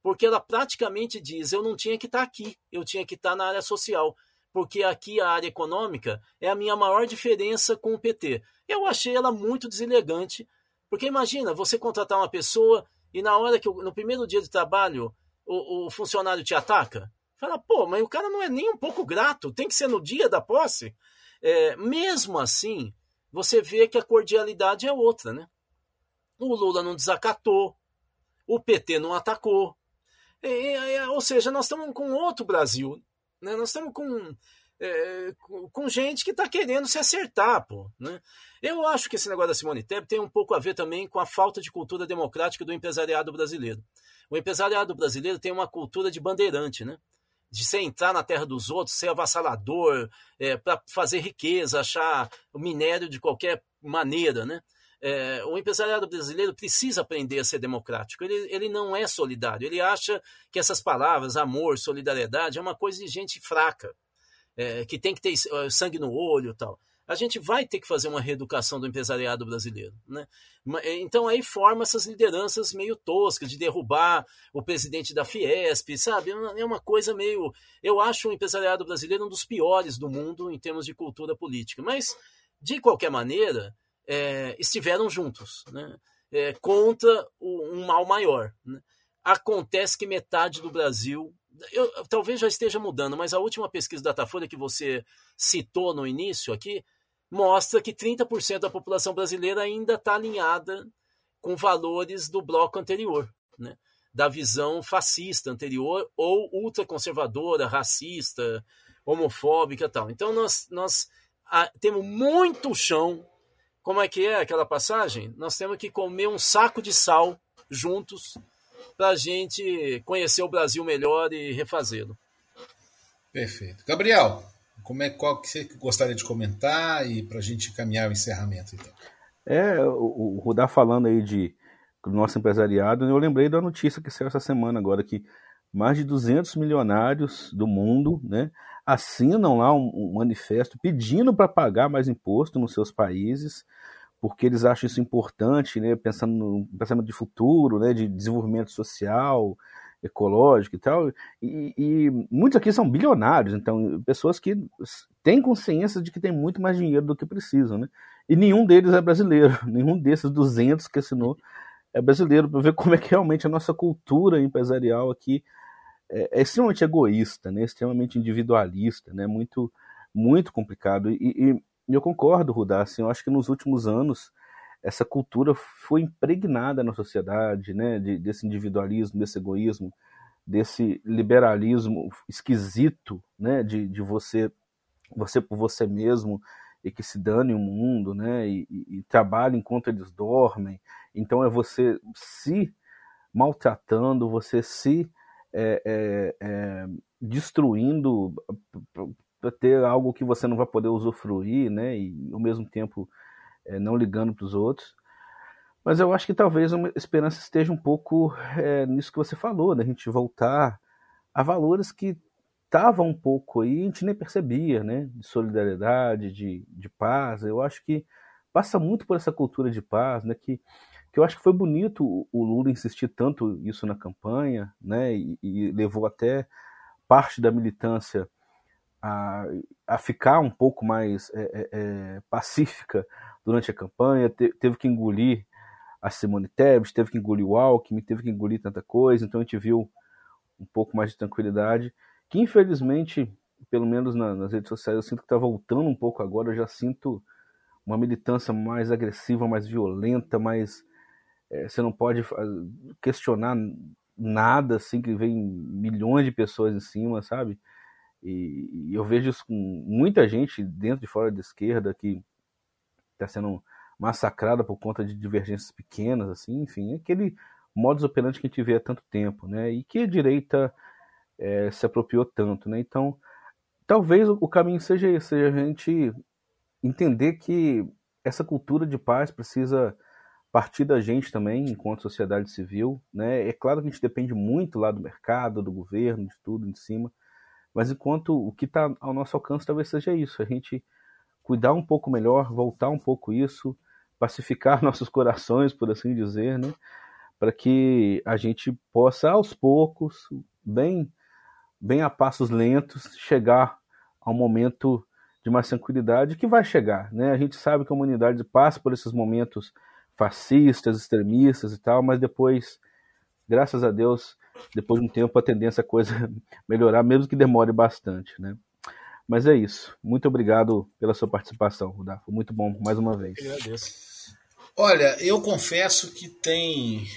Speaker 1: porque ela praticamente diz: eu não tinha que estar tá aqui, eu tinha que estar tá na área social, porque aqui a área econômica é a minha maior diferença com o PT. Eu achei ela muito deselegante, porque imagina você contratar uma pessoa e na hora que no primeiro dia de trabalho o, o funcionário te ataca, fala: pô, mas o cara não é nem um pouco grato, tem que ser no dia da posse. É, mesmo assim, você vê que a cordialidade é outra, né? O Lula não desacatou, o PT não atacou, ou seja, nós estamos com outro Brasil. Né? Nós estamos com, é, com, com, gente que está querendo se acertar. Pô, né? Eu acho que esse negócio da Simone Tebet tem um pouco a ver também com a falta de cultura democrática do empresariado brasileiro. O empresariado brasileiro tem uma cultura de bandeirante, né? de você entrar na terra dos outros, ser avassalador, é, para fazer riqueza, achar o minério de qualquer maneira, né? É, o empresariado brasileiro precisa aprender a ser democrático. Ele, ele não é solidário. Ele acha que essas palavras, amor, solidariedade, é uma coisa de gente fraca, é, que tem que ter é, sangue no olho tal. A gente vai ter que fazer uma reeducação do empresariado brasileiro. Né? É, então aí forma essas lideranças meio toscas de derrubar o presidente da Fiesp, sabe? É uma coisa meio. Eu acho o empresariado brasileiro um dos piores do mundo em termos de cultura política. Mas, de qualquer maneira, é, estiveram juntos né? é, contra o, um mal maior. Né? Acontece que metade do Brasil. Eu, talvez já esteja mudando, mas a última pesquisa da Datafolha que você citou no início aqui mostra que 30% da população brasileira ainda está alinhada com valores do bloco anterior, né? da visão fascista anterior ou ultraconservadora, racista, homofóbica tal. Então nós, nós a, temos muito chão como é que é aquela passagem? Nós temos que comer um saco de sal juntos para a gente conhecer o Brasil melhor e refazê-lo.
Speaker 3: Perfeito. Gabriel, como é, qual que você gostaria de comentar e para a gente caminhar o encerramento, então?
Speaker 4: É, o, o Rudá falando aí de do nosso empresariado, eu lembrei da notícia que saiu essa semana agora que mais de 200 milionários do mundo, né, assinam lá um, um manifesto pedindo para pagar mais imposto nos seus países, porque eles acham isso importante, né, pensando no pensamento de futuro, né, de desenvolvimento social, ecológico e tal. E, e, muitos aqui são bilionários, então pessoas que têm consciência de que tem muito mais dinheiro do que precisam, né? E nenhum deles é brasileiro, nenhum desses 200 que assinou é brasileiro, para ver como é que realmente a nossa cultura empresarial aqui é, é extremamente egoísta, né? extremamente individualista, né? muito, muito complicado. E, e, eu concordo, Rudá, assim, eu acho que nos últimos anos essa cultura foi impregnada na sociedade, né? De, desse individualismo, desse egoísmo, desse liberalismo esquisito, né? de, de você, você por você mesmo e que se dane o mundo, né? E, e, e trabalhe enquanto eles dormem. Então é você se maltratando, você se é, é, é, destruindo para ter algo que você não vai poder usufruir, né? E ao mesmo tempo é, não ligando para os outros. Mas eu acho que talvez a esperança esteja um pouco é, nisso que você falou, né? A gente voltar a valores que estavam um pouco aí, a gente nem percebia, né? De solidariedade, de, de paz. Eu acho que passa muito por essa cultura de paz, né? Que que eu acho que foi bonito o Lula insistir tanto isso na campanha, né, e, e levou até parte da militância a, a ficar um pouco mais é, é, é pacífica durante a campanha, te, teve que engolir a Simone Tebet, teve que engolir o Alckmin, teve que engolir tanta coisa, então a gente viu um pouco mais de tranquilidade, que infelizmente, pelo menos na, nas redes sociais, eu sinto que está voltando um pouco agora, eu já sinto uma militância mais agressiva, mais violenta, mais é, você não pode questionar nada assim que vem milhões de pessoas em cima, sabe? E, e eu vejo isso com muita gente dentro e fora da esquerda que está sendo massacrada por conta de divergências pequenas, assim, enfim, aquele modus operandi que a gente vê há tanto tempo, né? E que a direita é, se apropriou tanto, né? Então, talvez o caminho seja esse, seja a gente entender que essa cultura de paz precisa partir da gente também, enquanto sociedade civil, né? É claro que a gente depende muito lá do mercado, do governo, de tudo em cima, mas enquanto o que está ao nosso alcance talvez seja isso, a gente cuidar um pouco melhor, voltar um pouco isso, pacificar nossos corações, por assim dizer, né? Para que a gente possa aos poucos, bem bem a passos lentos, chegar ao momento de mais tranquilidade que vai chegar, né? A gente sabe que a humanidade passa por esses momentos fascistas, extremistas e tal, mas depois, graças a Deus, depois de um tempo a tendência a coisa melhorar, mesmo que demore bastante, né? Mas é isso. Muito obrigado pela sua participação, Rudá. Foi muito bom mais uma vez.
Speaker 1: Eu agradeço.
Speaker 3: Olha, eu confesso que tem,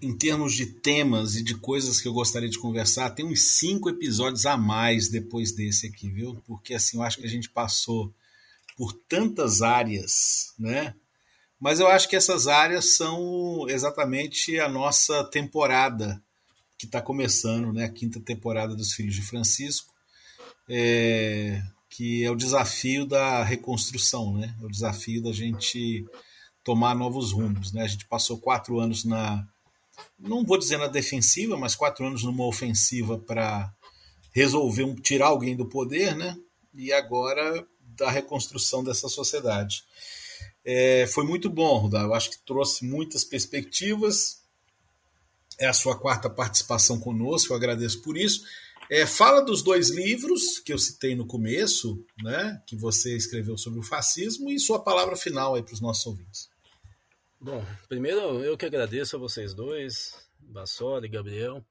Speaker 3: em termos de temas e de coisas que eu gostaria de conversar, tem uns cinco episódios a mais depois desse aqui, viu? Porque assim, eu acho que a gente passou por tantas áreas, né? Mas eu acho que essas áreas são exatamente a nossa temporada que está começando, né? A quinta temporada dos Filhos de Francisco, é, que é o desafio da reconstrução, né? É o desafio da gente tomar novos rumos. Né? A gente passou quatro anos na, não vou dizer na defensiva, mas quatro anos numa ofensiva para resolver um, tirar alguém do poder, né? E agora da reconstrução dessa sociedade. É, foi muito bom, Rudá. Eu acho que trouxe muitas perspectivas. É a sua quarta participação conosco, eu agradeço por isso. É, fala dos dois livros que eu citei no começo, né, que você escreveu sobre o fascismo, e sua palavra final aí para os nossos ouvintes.
Speaker 1: Bom, primeiro eu que agradeço a vocês dois, Bassoli e Gabriel.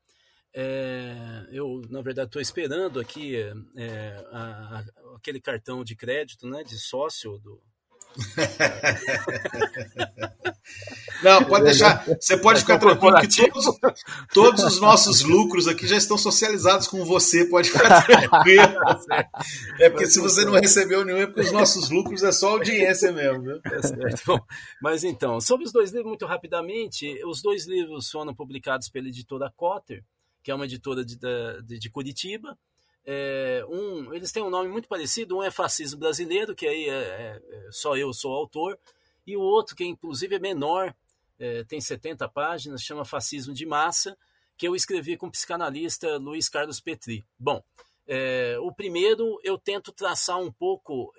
Speaker 1: É, eu, na verdade, estou esperando aqui é, a, a, aquele cartão de crédito né, de sócio do,
Speaker 3: Não, pode deixar. Você pode ficar tranquilo que todos, todos os nossos lucros aqui já estão socializados com você. Pode ficar tranquilo. É porque se você não recebeu nenhum, é porque os nossos lucros é só audiência mesmo. Viu? É
Speaker 1: certo. Bom, mas então, sobre os dois livros, muito rapidamente, os dois livros foram publicados pela editora Cotter, que é uma editora de, de, de Curitiba. É, um, eles têm um nome muito parecido, um é Fascismo Brasileiro, que aí é, é, é só eu sou autor, e o outro, que inclusive é menor, é, tem 70 páginas, chama Fascismo de Massa, que eu escrevi com o psicanalista Luiz Carlos Petri. Bom, é, o primeiro eu tento traçar um pouco,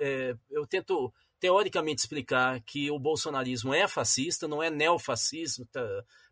Speaker 1: eu tento teoricamente explicar que o bolsonarismo é fascista, não é neofascismo, tá,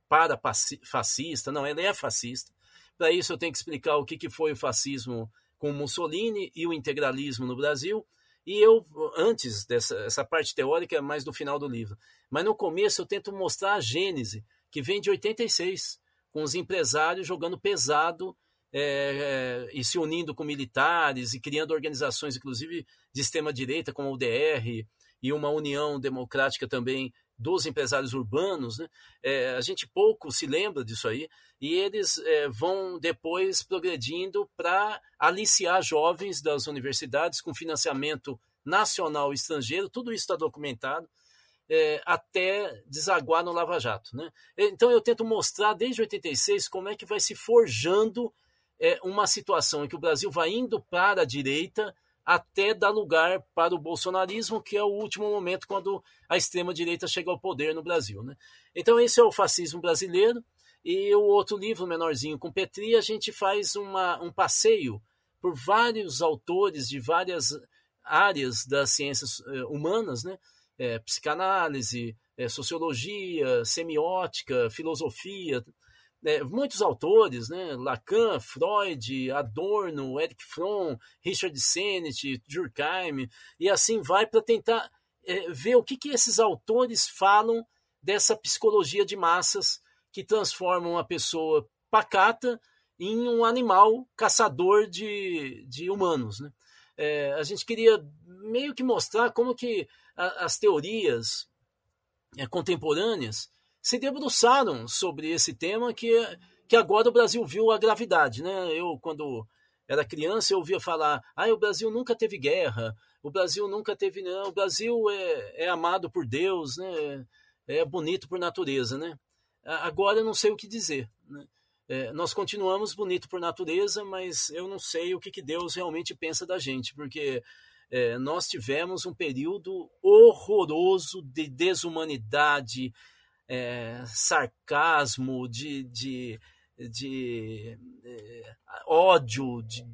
Speaker 1: para fascista, não, ele é fascista. Para isso eu tenho que explicar o que, que foi o fascismo com Mussolini e o integralismo no Brasil. E eu, antes dessa essa parte teórica, mais no final do livro. Mas no começo eu tento mostrar a gênese, que vem de 86, com os empresários jogando pesado é, é, e se unindo com militares e criando organizações, inclusive de extrema-direita, como o DR, e uma união democrática também dos empresários urbanos, né? É, a gente pouco se lembra disso aí, e eles é, vão depois progredindo para aliciar jovens das universidades com financiamento nacional e estrangeiro, tudo isso está documentado, é, até desaguar no Lava Jato. Né? Então eu tento mostrar desde 86 como é que vai se forjando é, uma situação em que o Brasil vai indo para a direita até dar lugar para o bolsonarismo, que é o último momento quando a extrema-direita chega ao poder no Brasil. Né? Então, esse é o fascismo brasileiro. E o outro livro, menorzinho, com Petri, a gente faz uma, um passeio por vários autores de várias áreas das ciências eh, humanas, né? É, psicanálise, é, sociologia, semiótica, filosofia, é, muitos autores, né? Lacan, Freud, Adorno, Eric Fromm, Richard Sennett, Durkheim, e assim vai para tentar é, ver o que, que esses autores falam dessa psicologia de massas que transforma uma pessoa pacata em um animal caçador de, de humanos. Né? É, a gente queria meio que mostrar como que a, as teorias é, contemporâneas se debruçaram sobre esse tema que, que agora o Brasil viu a gravidade. Né? Eu, quando era criança, eu ouvia falar: ah, o Brasil nunca teve guerra, o Brasil nunca teve. Não, o Brasil é, é amado por Deus, né? é bonito por natureza. Né? Agora eu não sei o que dizer. Né? É, nós continuamos bonito por natureza, mas eu não sei o que, que Deus realmente pensa da gente, porque é, nós tivemos um período horroroso de desumanidade, é, sarcasmo, de, de, de é, ódio, de,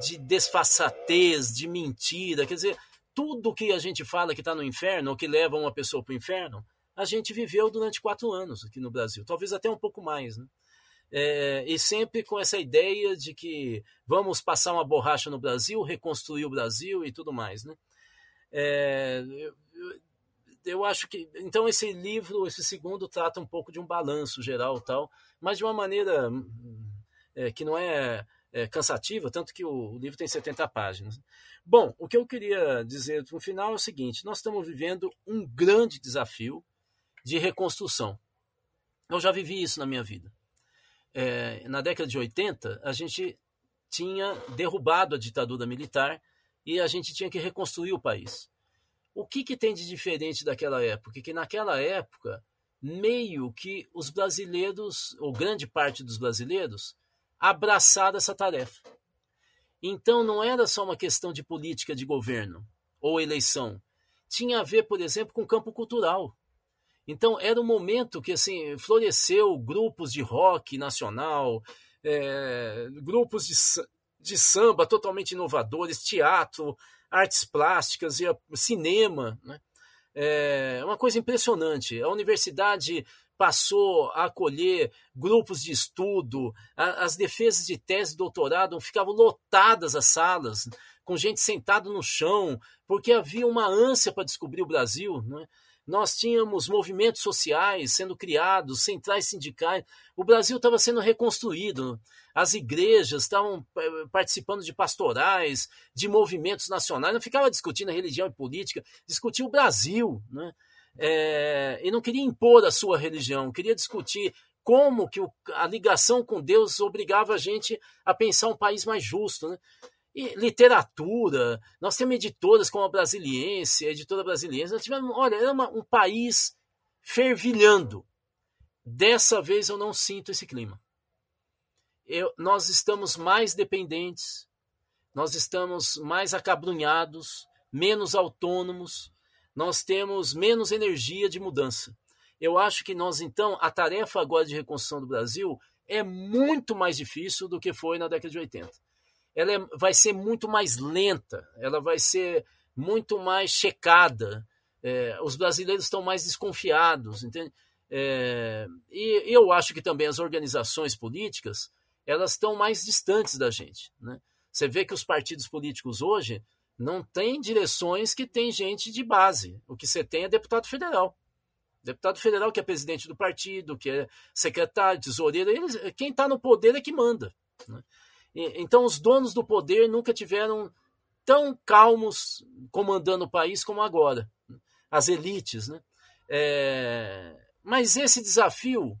Speaker 1: de desfaçatez, de mentira. Quer dizer, tudo que a gente fala que está no inferno, ou que leva uma pessoa para o inferno, a gente viveu durante quatro anos aqui no Brasil, talvez até um pouco mais. Né? É, e sempre com essa ideia de que vamos passar uma borracha no Brasil, reconstruir o Brasil e tudo mais. Né? É, eu acho que então esse livro, esse segundo trata um pouco de um balanço geral tal, mas de uma maneira é, que não é, é, cansativa, tanto que o, o, livro tem 70 páginas. Bom, o que eu queria dizer no final é o seguinte: nós estamos vivendo um grande desafio de reconstrução. Eu já vivi isso na minha vida. É, na década de 80, a gente tinha derrubado a ditadura militar e a gente tinha que reconstruir o país. O que, que tem de diferente daquela época? Que naquela época, meio que os brasileiros, ou grande parte dos brasileiros, abraçaram essa tarefa. Então não era só uma questão de política de governo ou eleição. Tinha a ver, por exemplo, com o campo cultural. Então era um momento que assim floresceu grupos de rock nacional, é, grupos de, de samba totalmente inovadores, teatro, artes plásticas e cinema. Né? É uma coisa impressionante. A universidade passou a acolher grupos de estudo, as defesas de tese e doutorado ficavam lotadas as salas, com gente sentada no chão, porque havia uma ânsia para descobrir o Brasil. Né? Nós tínhamos movimentos sociais sendo criados, centrais sindicais. O Brasil estava sendo reconstruído. As igrejas estavam eh, participando de pastorais, de movimentos nacionais. Não ficava discutindo religião e política, discutia o Brasil. Né? É, e não queria impor a sua religião, queria discutir como que o, a ligação com Deus obrigava a gente a pensar um país mais justo. Né? E literatura, nós temos editoras como a Brasiliense, a editora Brasiliense, nós tivemos, olha, era uma, um país fervilhando. Dessa vez eu não sinto esse clima. Eu, nós estamos mais dependentes, nós estamos mais acabrunhados, menos autônomos, nós temos menos energia de mudança. Eu acho que nós, então, a tarefa agora de reconstrução do Brasil é muito mais difícil do que foi na década de 80 ela é, vai ser muito mais lenta, ela vai ser muito mais checada. É, os brasileiros estão mais desconfiados, entende? É, e eu acho que também as organizações políticas elas estão mais distantes da gente. Né? Você vê que os partidos políticos hoje não têm direções que tem gente de base. O que você tem é deputado federal. Deputado federal que é presidente do partido, que é secretário, tesoureiro, eles, quem está no poder é que manda. Né? Então, os donos do poder nunca tiveram tão calmos comandando o país como agora, as elites. Né? É... Mas esse desafio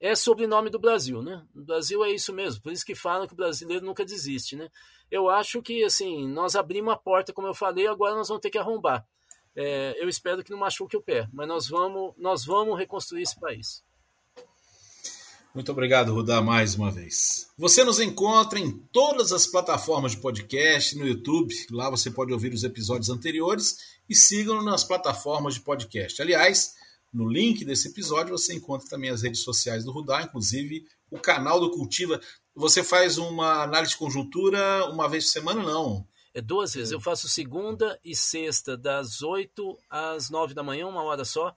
Speaker 1: é sobrenome do Brasil. Né? O Brasil é isso mesmo, por isso que falam que o brasileiro nunca desiste. Né? Eu acho que assim nós abrimos a porta, como eu falei, agora nós vamos ter que arrombar. É, eu espero que não machuque o pé, mas nós vamos, nós vamos reconstruir esse país.
Speaker 3: Muito obrigado, Rudá, mais uma vez. Você nos encontra em todas as plataformas de podcast, no YouTube. Lá você pode ouvir os episódios anteriores e sigam-nos nas plataformas de podcast. Aliás, no link desse episódio você encontra também as redes sociais do Rudá, inclusive o canal do Cultiva. Você faz uma análise de conjuntura uma vez por semana, não?
Speaker 1: É duas vezes. Eu faço segunda e sexta, das 8 às 9 da manhã, uma hora só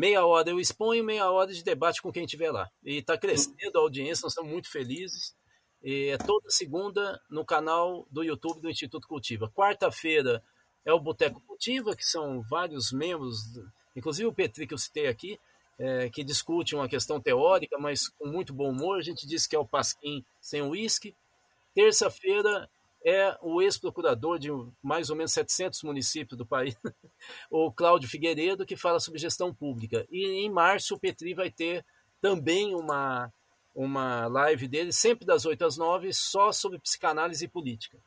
Speaker 1: Meia hora eu exponho, meia hora de debate com quem estiver lá. E está crescendo a audiência, nós estamos muito felizes. E é toda segunda no canal do YouTube do Instituto Cultiva. Quarta-feira é o Boteco Cultiva, que são vários membros, inclusive o Petri que eu citei aqui, é, que discute uma questão teórica, mas com muito bom humor. A gente disse que é o Pasquim sem uísque. Terça-feira é o ex-procurador de mais ou menos 700 municípios do país, o Cláudio Figueiredo, que fala sobre gestão pública. E em março o Petri vai ter também uma, uma live dele, sempre das 8 às 9, só sobre psicanálise e política.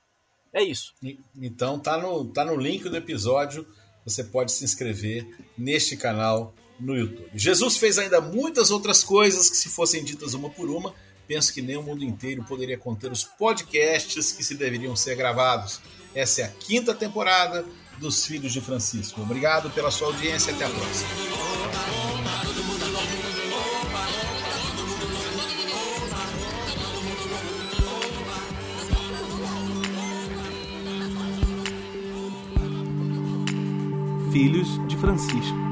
Speaker 1: É isso.
Speaker 3: Então tá no, tá no link do episódio, você pode se inscrever neste canal no YouTube. Jesus fez ainda muitas outras coisas que, se fossem ditas uma por uma, penso que nem o mundo inteiro poderia conter os podcasts que se deveriam ser gravados. Essa é a quinta temporada dos Filhos de Francisco. Obrigado pela sua audiência até a próxima.
Speaker 5: Filhos de Francisco.